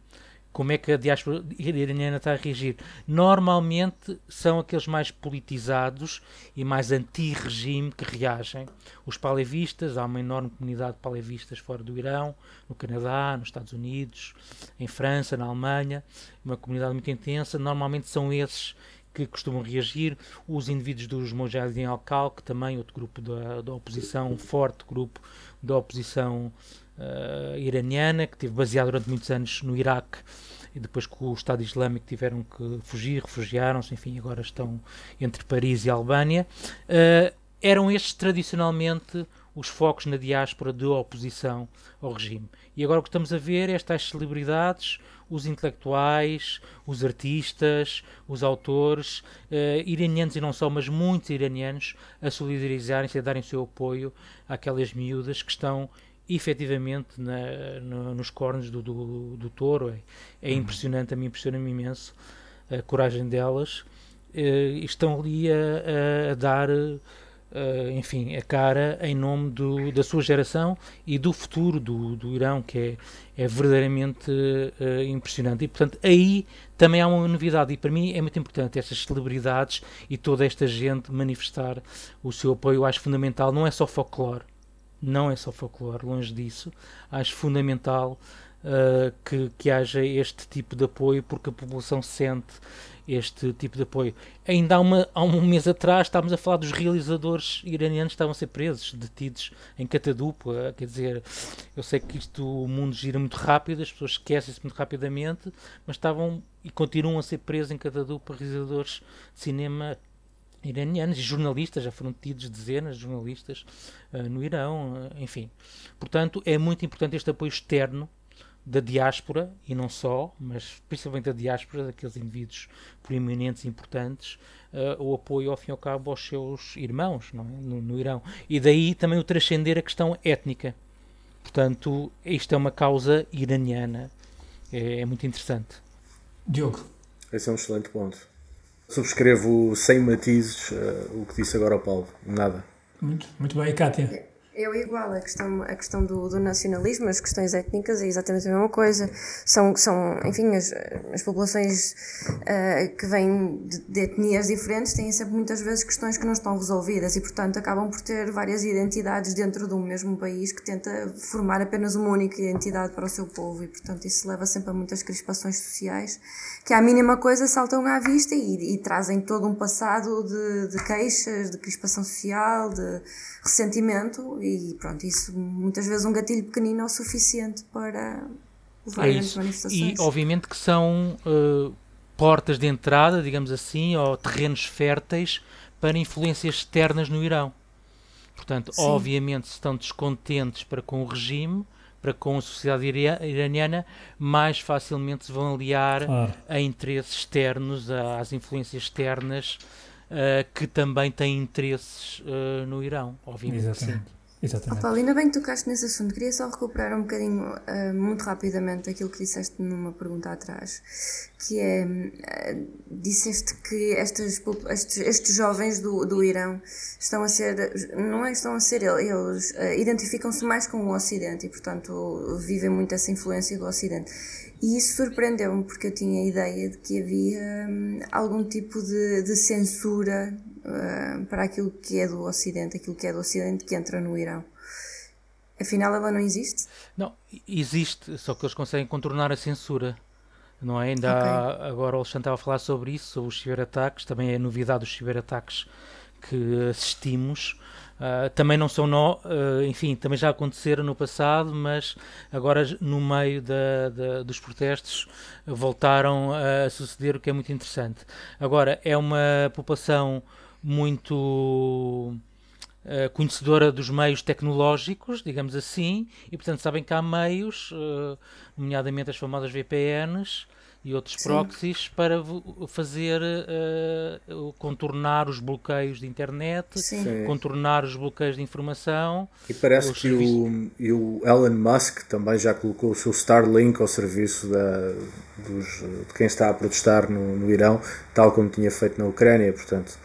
como é que a diáspora iraniana está a reagir. Normalmente são aqueles mais politizados e mais anti-regime que reagem. Os palevistas, há uma enorme comunidade de palevistas fora do Irão, no Canadá, nos Estados Unidos, em França, na Alemanha, uma comunidade muito intensa. Normalmente são esses que costumam reagir, os indivíduos dos Mojahedin al-Khal, que também outro grupo da, da oposição, um forte grupo da oposição uh, iraniana, que esteve baseado durante muitos anos no Iraque e depois com o Estado Islâmico tiveram que fugir, refugiaram-se, enfim, agora estão entre Paris e Albânia. Uh, eram estes tradicionalmente os focos na diáspora de oposição ao regime. E agora o que estamos a ver é estas celebridades, os intelectuais, os artistas, os autores, uh, iranianos e não só, mas muitos iranianos, a solidarizarem-se, a darem o seu apoio àquelas miúdas que estão efetivamente na, no, nos cornos do, do, do touro. É, é uhum. impressionante, a mim impressiona-me imenso a coragem delas. estão ali a, a dar uh, enfim, a cara em nome do, da sua geração e do futuro do, do Irão, que é, é verdadeiramente uh, impressionante. E, portanto, aí também há uma novidade, e para mim é muito importante estas celebridades e toda esta gente manifestar o seu apoio. Eu acho fundamental, não é só folclore, não é só folclore, longe disso. Acho fundamental uh, que, que haja este tipo de apoio, porque a população sente este tipo de apoio. Ainda há, uma, há um mês atrás estávamos a falar dos realizadores iranianos que estavam a ser presos, detidos em catadupla. Quer dizer, eu sei que isto, o mundo gira muito rápido, as pessoas esquecem-se muito rapidamente, mas estavam e continuam a ser presos em catadupla realizadores de cinema iranianos e jornalistas, já foram detidos dezenas de jornalistas uh, no Irão, uh, enfim. Portanto, é muito importante este apoio externo da diáspora, e não só, mas principalmente da diáspora, daqueles indivíduos proeminentes e importantes, uh, o apoio, ao fim e ao cabo, aos seus irmãos não é? no, no Irão. E daí também o transcender a questão étnica. Portanto, isto é uma causa iraniana. É, é muito interessante. Diogo. Esse é um excelente ponto. Subscrevo sem matizes uh, o que disse agora o Paulo. Nada. Muito, muito bem, Kátia. Eu igual, a questão, a questão do, do, nacionalismo, as questões étnicas é exatamente a mesma coisa. São, são enfim, as, as populações uh, que vêm de, de, etnias diferentes têm sempre muitas vezes questões que não estão resolvidas e, portanto, acabam por ter várias identidades dentro de um mesmo país que tenta formar apenas uma única identidade para o seu povo e, portanto, isso leva sempre a muitas crispações sociais que, à mínima coisa, saltam à vista e, e trazem todo um passado de, de queixas, de crispação social, de ressentimento e pronto, isso muitas vezes um gatilho pequenino é o suficiente para levar é isso. manifestações. E obviamente que são uh, portas de entrada, digamos assim, ou terrenos férteis para influências externas no Irão. Portanto, Sim. obviamente, se estão descontentes para com o regime, para com a sociedade iraniana, mais facilmente se vão aliar claro. a interesses externos, às influências externas uh, que também têm interesses uh, no Irão, obviamente. Exatamente. Exatamente. Oh, Paulo, ainda bem que tocaste nesse assunto. Queria só recuperar um bocadinho, uh, muito rapidamente, aquilo que disseste numa pergunta atrás, que é, uh, disseste que estas, estes, estes jovens do, do Irão estão a ser, não é estão a ser, eles uh, identificam-se mais com o Ocidente e, portanto, vivem muito essa influência do Ocidente. E isso surpreendeu-me, porque eu tinha a ideia de que havia um, algum tipo de, de censura uh, para aquilo que é do Ocidente, aquilo que é do Ocidente que entra no Irão. Afinal, ela não existe? Não, existe, só que eles conseguem contornar a censura. Não é? Ainda okay. há, agora o Alexandre estava a falar sobre isso, sobre os ciberataques, também é novidade os ciberataques que assistimos. Uh, também não são nó, uh, enfim, também já aconteceram no passado, mas agora no meio da, da, dos protestos voltaram a suceder, o que é muito interessante. Agora, é uma população muito uh, conhecedora dos meios tecnológicos, digamos assim, e portanto sabem que há meios, nomeadamente as famosas VPNs, e outros Sim. proxies para fazer uh, contornar os bloqueios de internet, Sim. contornar os bloqueios de informação. E parece que o, e o Elon Musk também já colocou o seu Starlink ao serviço da, dos, de quem está a protestar no, no Irão, tal como tinha feito na Ucrânia, portanto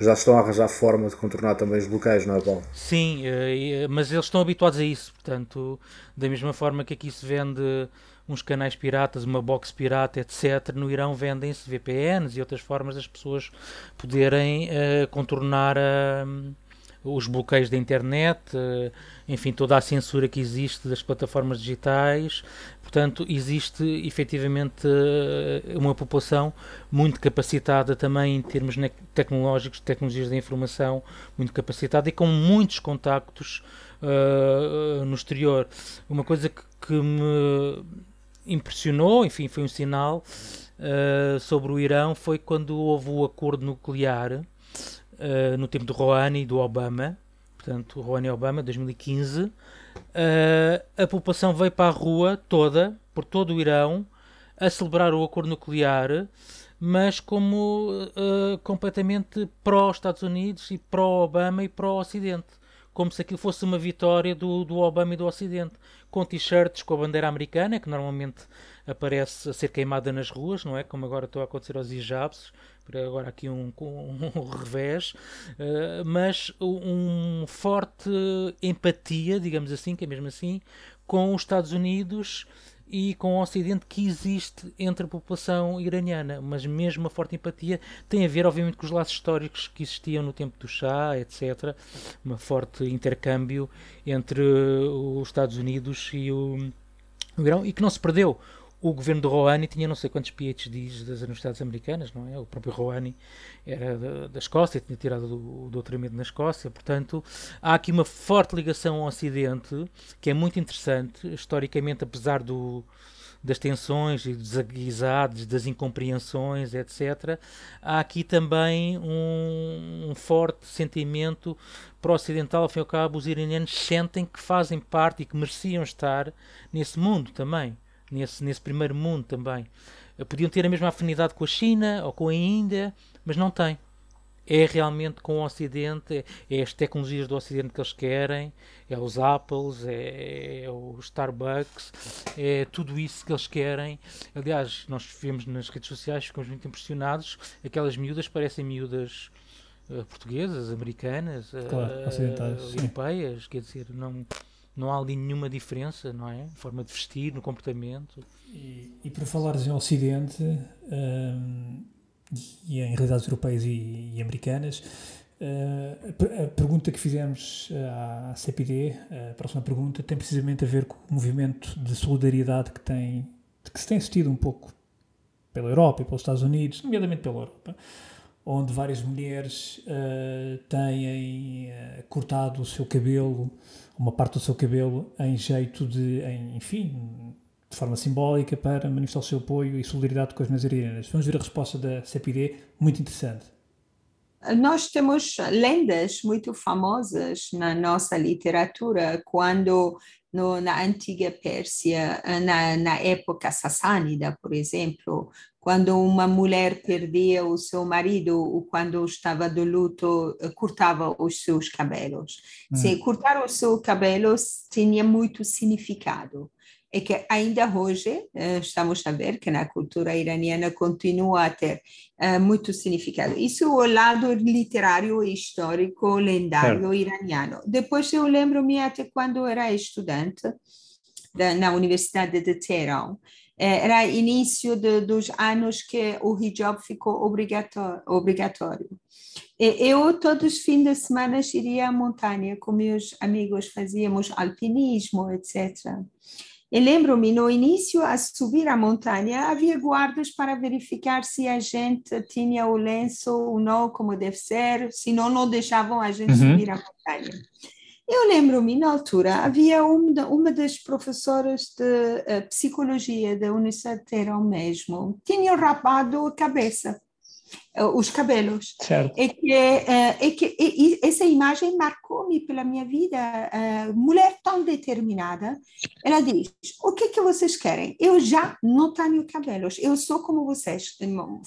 já estão a arranjar forma de contornar também os bloqueios, não é, Paulo? Sim, eh, mas eles estão habituados a isso, portanto, da mesma forma que aqui se vende uns canais piratas, uma box pirata, etc. No Irão vendem-se VPNs e outras formas das pessoas poderem uh, contornar uh, os bloqueios da internet, uh, enfim, toda a censura que existe das plataformas digitais. Portanto, existe efetivamente uma população muito capacitada também em termos tecnológicos, tecnologias da informação, muito capacitada e com muitos contactos no exterior. Uma coisa que, que me impressionou, enfim, foi um sinal uh, sobre o Irão, foi quando houve o acordo nuclear uh, no tempo do Rouhani e do Obama, portanto, Rouhani e Obama, 2015. Uh, eh, a população veio para a rua toda, por todo o Irão, a celebrar o acordo nuclear, mas como completamente pró-Estados Unidos e pró-Obama e pró-Ocidente como se aquilo fosse uma vitória do, do Obama e do Ocidente, com t-shirts com a bandeira americana, que normalmente aparece a ser queimada nas ruas, não é? Como agora estou a acontecer aos hijabs, agora aqui um, um, um revés, uh, mas um forte empatia, digamos assim, que é mesmo assim, com os Estados Unidos e com o Ocidente que existe entre a população iraniana, mas mesmo uma forte empatia tem a ver, obviamente, com os laços históricos que existiam no tempo do Shah, etc. Uma forte intercâmbio entre os Estados Unidos e o, o Irão e que não se perdeu o governo do Rouhani tinha não sei quantos PhDs das universidades americanas, não é? O próprio Rouhani era da, da Escócia, tinha tirado o, o doutoramento na Escócia, portanto, há aqui uma forte ligação ao Ocidente, que é muito interessante, historicamente, apesar do, das tensões e dos aguizados, das incompreensões, etc., há aqui também um, um forte sentimento pró-ocidental, ao fim e ao cabo, os iranianos sentem que fazem parte e que mereciam estar nesse mundo também nesse, nesse primeiro mundo também. Eh, podiam ter a mesma afinidade com a China ou com a Índia, mas não têm. É realmente com o Ocidente, é, é as tecnologias do Ocidente que eles querem, é os Apples, é, é o Starbucks, é tudo isso que eles querem. Aliás, nós vemos nas redes sociais, ficamos muito impressionados, aquelas miúdas parecem miúdas uh, portuguesas, americanas, claro, uh, europeias, quer dizer, não não há ali nenhuma diferença, não é? Forma de vestir, no comportamento. E, e por falares em Ocidente um, e em realidades europeias e, e americanas, uh, a, pergunta que fizemos à CPD, a próxima pergunta, tem precisamente a ver com o movimento de solidariedade que, tem, que se tem assistido um pouco pela Europa e pelos Estados Unidos, nomeadamente pela Europa onde várias mulheres uh, têm uh, cortado o seu cabelo, uma parte do seu cabelo, em jeito de, em, enfim, de forma simbólica para manifestar o seu apoio e solidariedade com as nazarianas. Vamos ver a resposta da CPD, muito interessante. Nós temos lendas muito famosas na nossa literatura, quando no, na antiga Pérsia, na, na época sassânida, por exemplo, quando uma mulher perdia o seu marido ou quando estava de luto, eh, cortava os seus cabelos. Hum. Se cortar os seus cabelos tinha muito significado. É que ainda hoje eh, estamos a ver que na cultura iraniana continua a ter uh, muito significado. Isso é o lado literário histórico lendário iraniano. Depois eu lembro-me até quando era estudante da, na Universidade de Teherã, é, era início de, dos anos que o hijab ficou obrigatório. obrigatório. Eu, todos os fins de semana, iria à montanha com meus amigos, fazíamos alpinismo, etc. E lembro-me, no início, a subir a montanha, havia guardas para verificar se a gente tinha o lenço ou não, como deve ser, senão não deixavam a gente uhum. subir a montanha. Eu lembro-me, na altura, havia uma, uma das professoras de uh, psicologia da Universidade de mesmo, tinha rapado a cabeça, os cabelos. Certo. E que, uh, e que e, essa imagem marcou-me pela minha vida. mulher tão determinada, ela diz, o que que vocês querem? Eu já não tenho cabelos, eu sou como vocês.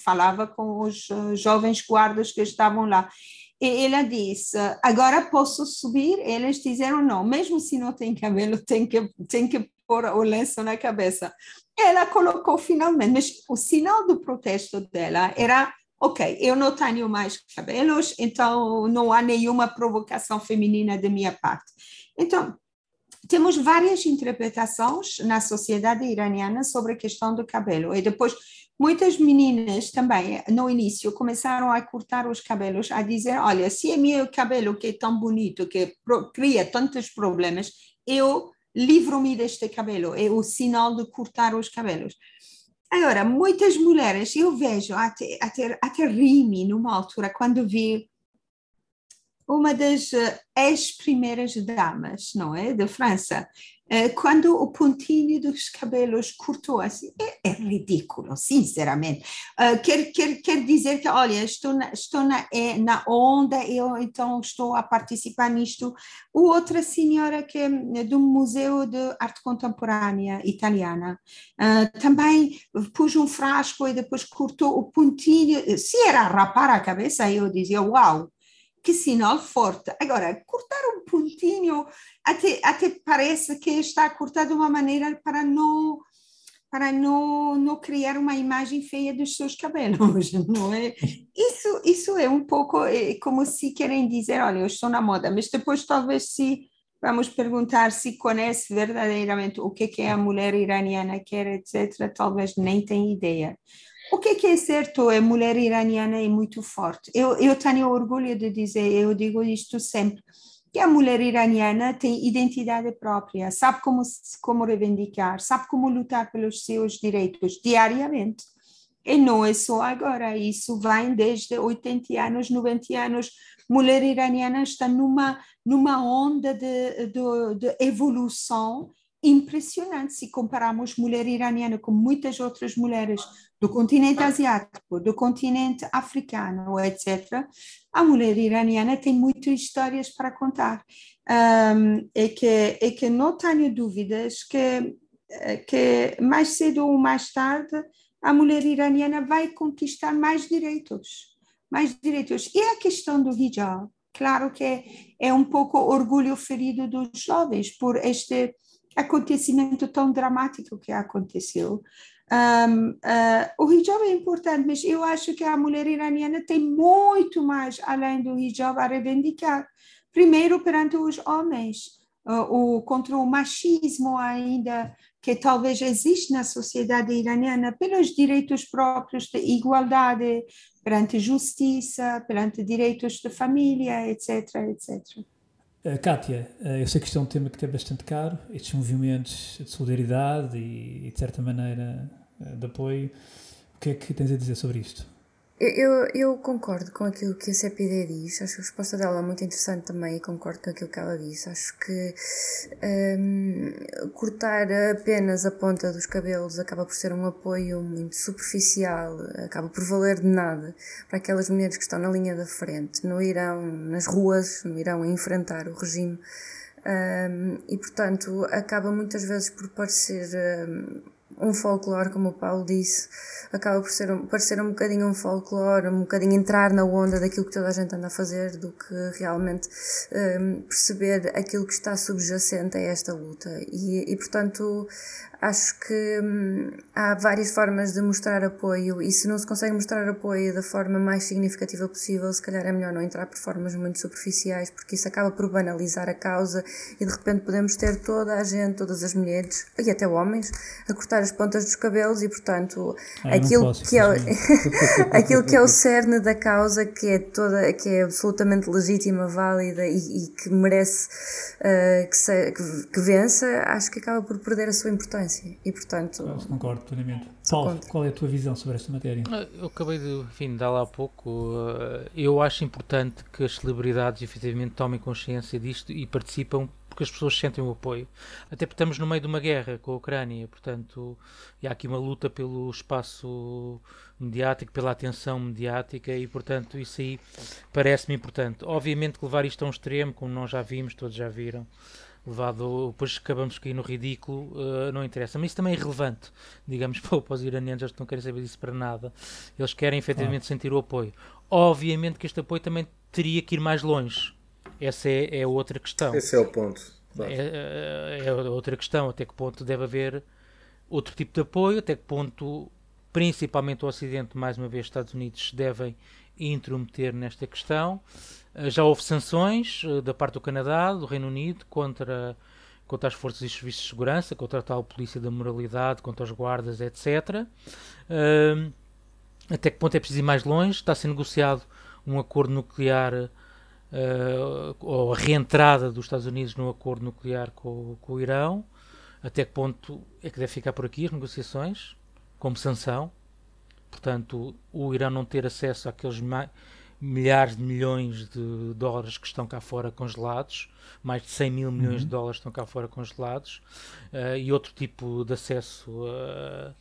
Falava com os jovens guardas que estavam lá. E ela disse: agora posso subir? Eles disseram: não, mesmo se não tem cabelo, tem que, tem que pôr o lenço na cabeça. Ela colocou finalmente, mas o sinal do protesto dela era: ok, eu não tenho mais cabelos, então não há nenhuma provocação feminina da minha parte. Então, temos várias interpretações na sociedade iraniana sobre a questão do cabelo. E depois Muitas meninas também, no início, começaram a cortar os cabelos, a dizer: Olha, se é meu cabelo que é tão bonito, que cria tantos problemas, eu livro-me deste cabelo. É o sinal de cortar os cabelos. Agora, muitas mulheres, eu vejo, até, até, até rime numa altura, quando vi uma das eh, ex-primeiras damas, não é, de França, quando o pontinho dos cabelos cortou assim, é, é ridículo, sinceramente. Uh, quer, quer, quer dizer que, olha, estou na, estou na, é, na onda, eu então estou a participar nisto. O outra senhora que é do Museu de Arte Contemporânea Italiana, uh, também pôs um frasco e depois cortou o pontinho. Se era rapar a cabeça, eu dizia, uau, que sinal forte. Agora, cortar um pontinho, até, até parece que está cortado de uma maneira para não para não, não criar uma imagem feia dos seus cabelos, não é? Isso, isso é um pouco é como se querem dizer, olha, eu estou na moda, mas depois talvez se vamos perguntar se conhece verdadeiramente o que, que é a mulher iraniana quer, etc., talvez nem tem ideia. O que, que é certo é mulher iraniana é muito forte. Eu, eu tenho orgulho de dizer, eu digo isto sempre, que a mulher iraniana tem identidade própria, sabe como, como reivindicar, sabe como lutar pelos seus direitos diariamente. E não é só agora, isso vem desde 80 anos, 90 anos. Mulher iraniana está numa, numa onda de, de, de evolução impressionante se compararmos mulher iraniana com muitas outras mulheres do continente asiático, do continente africano, etc. A mulher iraniana tem muitas histórias para contar um, e, que, e que não tenho dúvidas que, que mais cedo ou mais tarde a mulher iraniana vai conquistar mais direitos, mais direitos. E a questão do hijab, claro que é um pouco orgulho ferido dos jovens por este acontecimento tão dramático que aconteceu. Um, uh, o hijab é importante, mas eu acho que a mulher iraniana tem muito mais além do hijab a reivindicar. Primeiro, perante os homens, uh, o, contra o machismo ainda que talvez existe na sociedade iraniana, pelos direitos próprios de igualdade, perante justiça, perante direitos de família, etc, etc. Uh, Kátia, uh, eu sei que isto é um tema que é bastante caro, estes movimentos de solidariedade e, de certa maneira, uh, de apoio. O que é que tens a dizer sobre isto? Eu, eu concordo com aquilo que a CPD diz, acho a resposta dela é muito interessante também e concordo com aquilo que ela disse. Acho que um, cortar apenas a ponta dos cabelos acaba por ser um apoio muito superficial, acaba por valer de nada para aquelas mulheres que estão na linha da frente, não irão nas ruas, não irão enfrentar o regime. Um, e portanto acaba muitas vezes por parecer um, um folclore, como o Paulo disse, acaba por ser, parecer um bocadinho um folclore, um bocadinho entrar na onda daquilo que toda a gente anda a fazer, do que realmente um, perceber aquilo que está subjacente a esta luta. E, e portanto, acho que hum, há várias formas de mostrar apoio e se não se consegue mostrar apoio da forma mais significativa possível, se calhar é melhor não entrar por formas muito superficiais, porque isso acaba por banalizar a causa e de repente podemos ter toda a gente, todas as mulheres e até homens a cortar as pontas dos cabelos e portanto ah, aquilo posso, que é aquilo que é o cerne da causa que é toda que é absolutamente legítima, válida e, e que merece uh, que, se, que, que vença, acho que acaba por perder a sua importância e portanto. Eu concordo plenamente. Paulo, qual é a tua visão sobre esta matéria? Ah, eu acabei de, enfim, dar lá há pouco. Ah, eu acho importante que as celebridades efetivamente tomem consciência disto e participam porque as pessoas sentem o apoio. Até porque estamos no meio de uma guerra com a Ucrânia, portanto, há aqui uma luta pelo espaço mediático, pela atenção mediática e, portanto, isso aí parece-me importante. Obviamente que levar isto a um extremo, como nós já vimos, todos já viram, levado, depois acabamos aqui no ridículo, uh, não interessa. Mas isso também é irrelevante, digamos, para, para os iranianos, eles não querem saber disso para nada. Eles querem efetivamente ah. sentir o apoio. Obviamente que este apoio também teria que ir mais longe. Essa é, é outra questão. Esse é o ponto. Claro. É, é, é outra questão, até que ponto deve haver outro tipo de apoio, até que ponto, principalmente o Ocidente, mais uma vez, Estados Unidos, devem intrometer nesta questão. Eh, já houve sanções eh, da parte do Canadá, do Reino Unido, contra, contra as forças e serviços de segurança, contra a tal polícia da moralidade, contra os guardas, etc. Uh, até que ponto é preciso ir mais longe? Está a ser negociado um acordo nuclear, uh, ou a reentrada dos Estados Unidos no acordo nuclear com, com o Irão. Até que ponto é que deve ficar por aqui as negociações, como sanção? Portanto, o Irão não ter acesso àqueles milhares de milhões de dólares que estão cá fora congelados, mais de 100 mil milhões uhum. de dólares estão cá fora congelados, uh, e outro tipo de acesso a,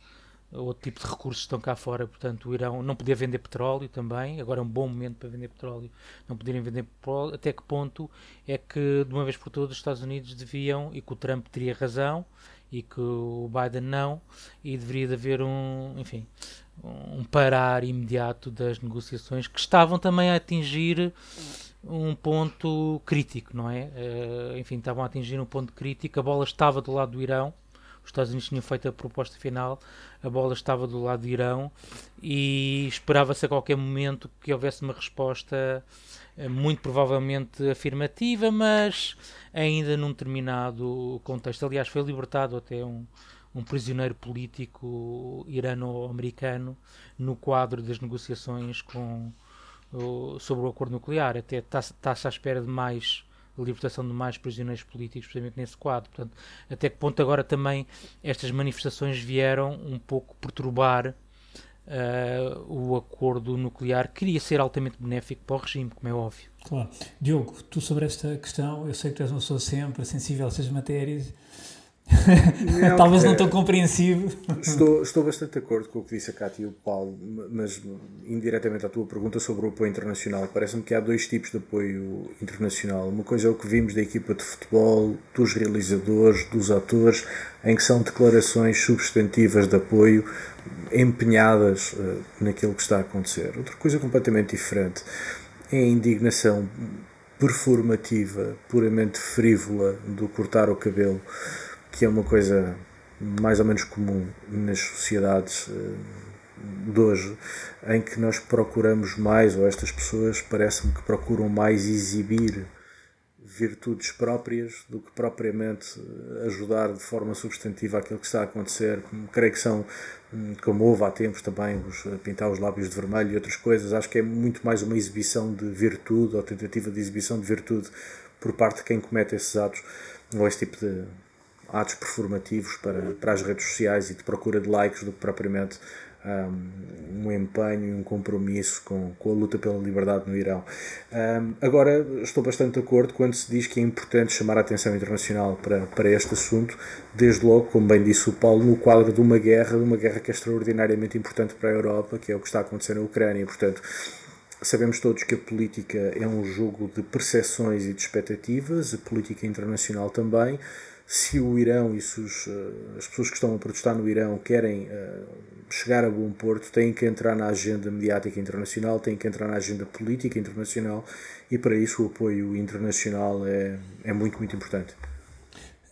a outro tipo de recursos estão cá fora, portanto o Irão não podia vender petróleo também, agora é um bom momento para vender petróleo, não poderem vender petróleo, até que ponto é que de uma vez por todas os Estados Unidos deviam, e que o Trump teria razão, e que o Biden não, e deveria de haver um, enfim, um parar imediato das negociações que estavam também a atingir um ponto crítico, não é? Uh, enfim, estavam a atingir um ponto crítico, a bola estava do lado do Irão, os Estados Unidos tinham feito a proposta final, a bola estava do lado do Irão e esperava-se a qualquer momento que houvesse uma resposta muito provavelmente afirmativa, mas ainda num determinado contexto. Aliás, foi libertado até um, um prisioneiro político irano-americano no quadro das negociações com, sobre o acordo nuclear. Até está-se à espera de mais libertação de mais prisioneiros políticos, precisamente nesse quadro. Portanto, até que ponto agora também estas manifestações vieram um pouco perturbar uh, o acordo nuclear, que queria ser altamente benéfico para o regime, como é óbvio. Claro. Diogo, tu sobre esta questão, eu sei que tu és uma pessoa sempre sensível a essas matérias não, Talvez não tão compreensivo. Estou, estou bastante de acordo com o que disse a Cátia e o Paulo, mas indiretamente à tua pergunta sobre o apoio internacional, parece-me que há dois tipos de apoio internacional. Uma coisa é o que vimos da equipa de futebol, dos realizadores, dos atores, em que são declarações substantivas de apoio empenhadas uh, naquilo que está a acontecer. Outra coisa completamente diferente é a indignação performativa, puramente frívola do cortar o cabelo que é uma coisa mais ou menos comum nas sociedades eh, de hoje, em que nós procuramos mais, ou estas pessoas parece-me que procuram mais exibir virtudes próprias do que propriamente eh, ajudar de forma substantiva aquilo que está a acontecer. Creio que são, hum, como houve há tempos também, os, eh, pintar os lábios de vermelho e outras coisas, acho que é muito mais uma exibição de virtude ou tentativa de exibição de virtude por parte de quem comete esses atos ou esse tipo de, atos performativos para, para as redes sociais e de procura de likes do que propriamente um, empenho e um compromisso com, com a luta pela liberdade no Irão. Um, agora, estou bastante de acordo quando se diz que é importante chamar a atenção internacional para, para este assunto, desde logo, como bem disse o Paulo, no quadro de uma guerra, de uma guerra que é extraordinariamente importante para a Europa, que é o que está a acontecer na Ucrânia. Portanto, Sabemos todos que a política é um jogo de percepções e de expectativas, a política internacional também se o Irão e se os, eh, as pessoas que estão a protestar no Irão querem uh, chegar a bom porto, têm que entrar na agenda mediática internacional, têm que entrar na agenda política internacional e para isso o apoio internacional é, é muito, muito importante.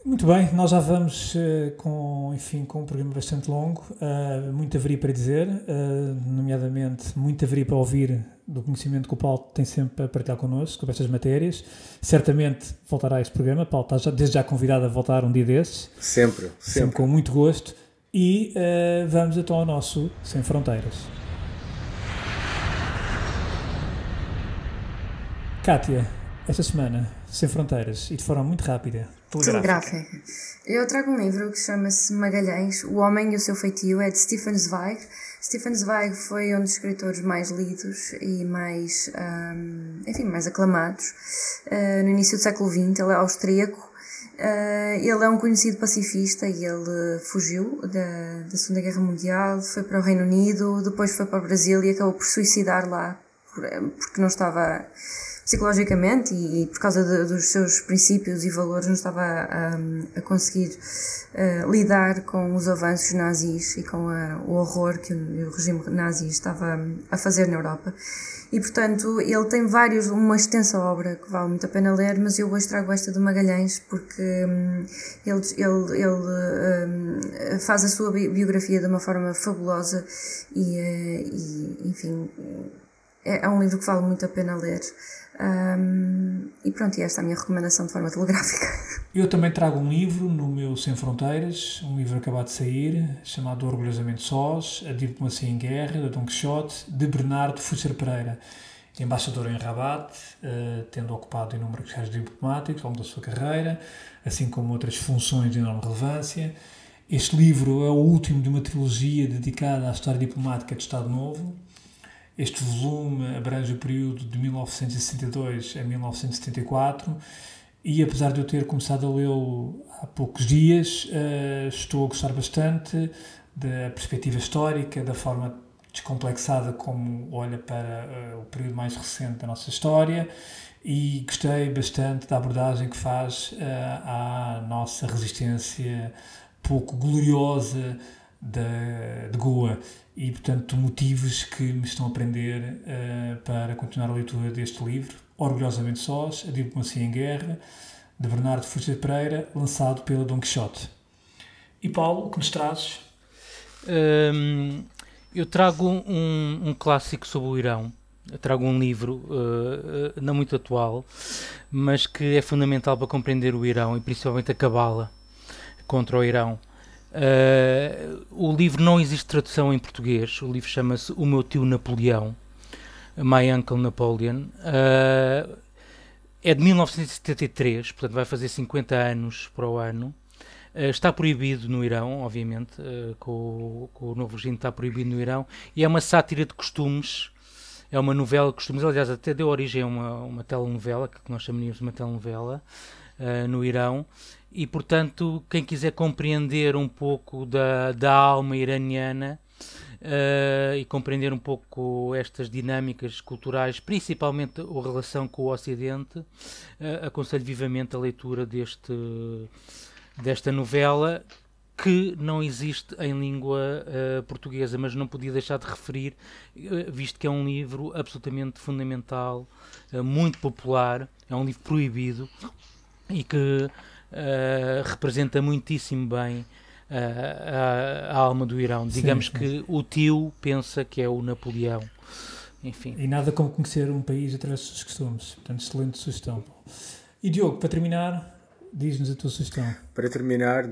Muito bem, nós já vamos uh, com, enfim, com um programa bastante longo, uh, muito haveria para dizer, uh, nomeadamente muito haveria para ouvir do conhecimento que o Paulo tem sempre a partilhar connosco sobre estas matérias. Certamente voltará a este programa, Paulo está já, desde já convidado a voltar um dia desses. Sempre, sempre. sempre com muito gosto. E vamos então ao nosso Sem Fronteiras. Kátia, esta semana, Sem Fronteiras, e de forma muito rápida, telegráfica. Eu trago um livro que chama-se Magalhães, O Homem e o Seu Feitio, é de Stefan Zweig. Stefan Zweig foi um dos escritores mais lidos e mais, um, enfim, mais aclamados uh, no início do século XX. Ele é austríaco. Uh, ele é um conhecido pacifista e ele fugiu da, da Segunda Guerra Mundial, foi para o Reino Unido, depois foi para o Brasil e acabou por suicidar lá porque não estava psicologicamente e, e por causa de, dos seus princípios e valores não estava a, a conseguir uh, lidar com os avanços nazis e com a, o horror que o, o, regime nazi estava a fazer na Europa. E, portanto, ele tem vários, uma extensa obra que vale muito a pena ler, mas eu hoje trago esta de Magalhães porque um, ele, ele, ele um, faz a sua biografia de uma forma fabulosa e, uh, e enfim, é, é um livro que vale muito a pena ler. Um, e pronto, e esta é a minha recomendação de forma telegráfica. Eu também trago um livro no meu Sem Fronteiras, um livro acabado de sair, chamado Orgulhosamente Sós, A Diplomacia em Guerra, de Don Quixote, de Bernardo Fusser Pereira, embaixador em Rabat, uh, tendo ocupado inúmeros cargos diplomáticos ao longo da sua carreira, assim como outras funções de enorme relevância. Este livro é o último de uma trilogia dedicada à história diplomática do Estado Novo, este volume abrange o período de 1962 a 1974 e apesar de eu ter começado a lê-lo há poucos dias, uh, estou a gostar bastante da perspectiva histórica, da forma descomplexada como olha para uh, o período mais recente da nossa história e gostei bastante da abordagem que faz uh, à nossa resistência pouco gloriosa de, de Goa e, portanto, motivos que me estão a prender uh, para continuar a leitura deste livro, Orgulhosamente Sós, A Diplomacia em Guerra, de Bernardo Fuxa Pereira, lançado pela Don Quixote. E Paulo, o que nos trazes? Um, eu trago um, um, clássico sobre o Irão. Eu trago um livro, uh, não muito atual, mas que é fundamental para compreender o Irão e principalmente a cabala contra o Irão. Uh, o livro não existe tradução em português. O livro chama-se O Meu Tio Napoleão, My Uncle Napoleon. Uh, é de 1973, portanto vai fazer 50 anos para o ano. Uh, está proibido no Irão, obviamente, com, com, o novo regime está proibido no Irão, e é uma sátira de costumes. É uma novela de costumes, aliás, até deu origem a uma, uma telenovela, que nós chamaríamos de uma telenovela, no Irão. E portanto quem quiser compreender um pouco da, da alma iraniana uh, e compreender um pouco estas dinâmicas culturais, principalmente a relação com o Ocidente, uh, aconselho vivamente a leitura deste, desta novela que não existe em língua uh, portuguesa, mas não podia deixar de referir, uh, visto que é um livro absolutamente fundamental, uh, muito popular, é um livro proibido e que uh, representa muitíssimo bem uh, a, a, alma do Irão. Digamos sim, sim. que o tio pensa que é o Napoleão. Enfim. E nada como conhecer um país através dos seus costumes. Portanto, excelente sugestão. E Diogo, para terminar, diz-nos a tua sugestão. Para terminar,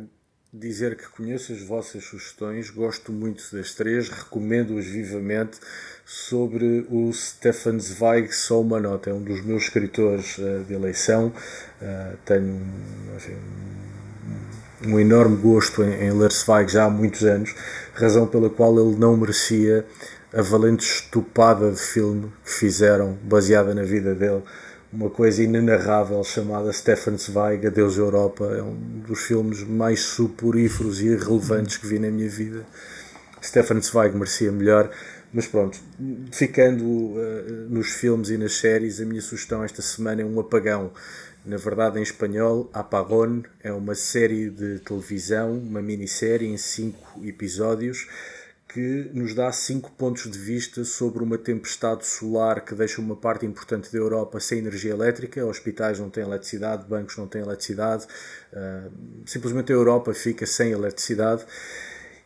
dizer que conheço as vossas sugestões, gosto muito das três, recomendo-as vivamente. Sobre o Stefan Zweig, só uma nota, é um dos meus escritores uh, de eleição. Uh, tenho enfim, um, enorme gosto em, em, ler Zweig já há muitos anos, razão pela qual ele não merecia a valente estupada de filme que fizeram, baseada na vida dele uma coisa inenarrável chamada Stefan Zweig, Adeus Europa. É um dos filmes mais suporíferos e irrelevantes que vi na minha vida. Stefan Zweig merecia melhor, mas pronto, ficando uh, nos filmes e nas séries, a minha sugestão esta semana é um apagão. Na verdade, em espanhol, Apagón é uma série de televisão, uma minissérie em cinco episódios que nos dá cinco pontos de vista sobre uma tempestade solar que deixa uma parte importante da Europa sem energia elétrica, hospitais não têm eletricidade, bancos não têm eletricidade, uh, simplesmente a Europa fica sem eletricidade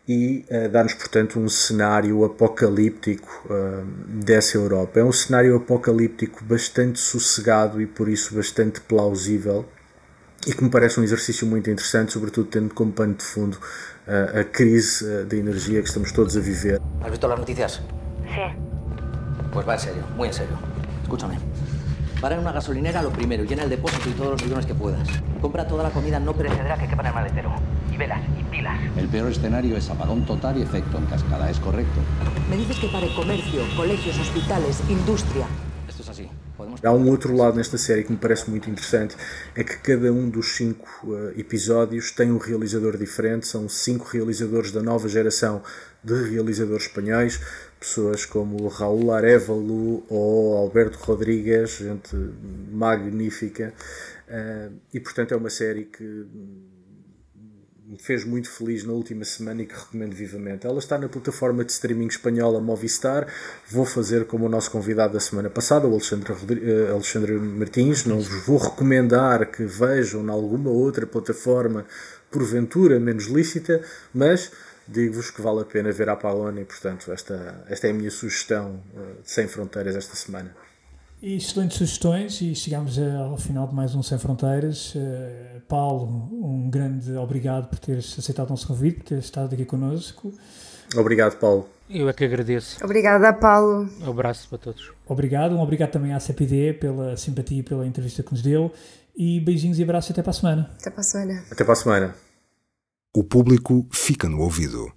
e uh, dá-nos, portanto, um cenário apocalíptico uh, dessa Europa. É um cenário apocalíptico bastante sossegado e por isso bastante plausível e que me parece um exercício muito interessante, sobretudo tendo como pano de fundo a, a crise de energia que estamos todos a viver. ¿Has visto las noticias? Sí. Pues va en serio, muy en serio. Escúchame. Para en una gasolinera lo primero, llena el depósito y todos los bidones que puedas. Compra toda la comida no perecedera que quepa en el maletero. Y velas, y pilas. El peor escenario es apagón total y efecto en cascada, ¿es correcto? Me dices que pare comercio, colegios, hospitales, industria. Há um outro lado nesta série que me parece muito interessante, é que cada um dos cinco uh, episódios tem um realizador diferente, são cinco realizadores da nova geração de realizadores espanhóis, pessoas como Raul Arevalo ou Alberto Rodrigues, gente magnífica, uh, e portanto é uma série que me fez muito feliz na última semana e que recomendo vivamente. Ela está na plataforma de streaming espanhola Movistar. Vou fazer como o nosso convidado da semana passada, o Alexandre, eh, Alexandre Martins. Não vos vou recomendar que vejam em alguma outra plataforma, porventura menos lícita, mas digo-vos que vale a pena ver a Palona e, portanto, esta, esta é a minha sugestão eh, de Sem Fronteiras esta semana. E excelentes sugestões e chegamos ao final de mais um Sem Fronteiras. Uh, Paulo, um grande obrigado por teres aceitado o nosso convite, por teres estado aqui connosco. Obrigado, Paulo. Eu é que agradeço. Obrigada, Paulo. Um abraço para todos. Obrigado, um obrigado também à CPD pela simpatia e pela entrevista que nos deu. E beijinhos e abraços até para a semana. Até para a semana. Até para a semana. O público fica no ouvido.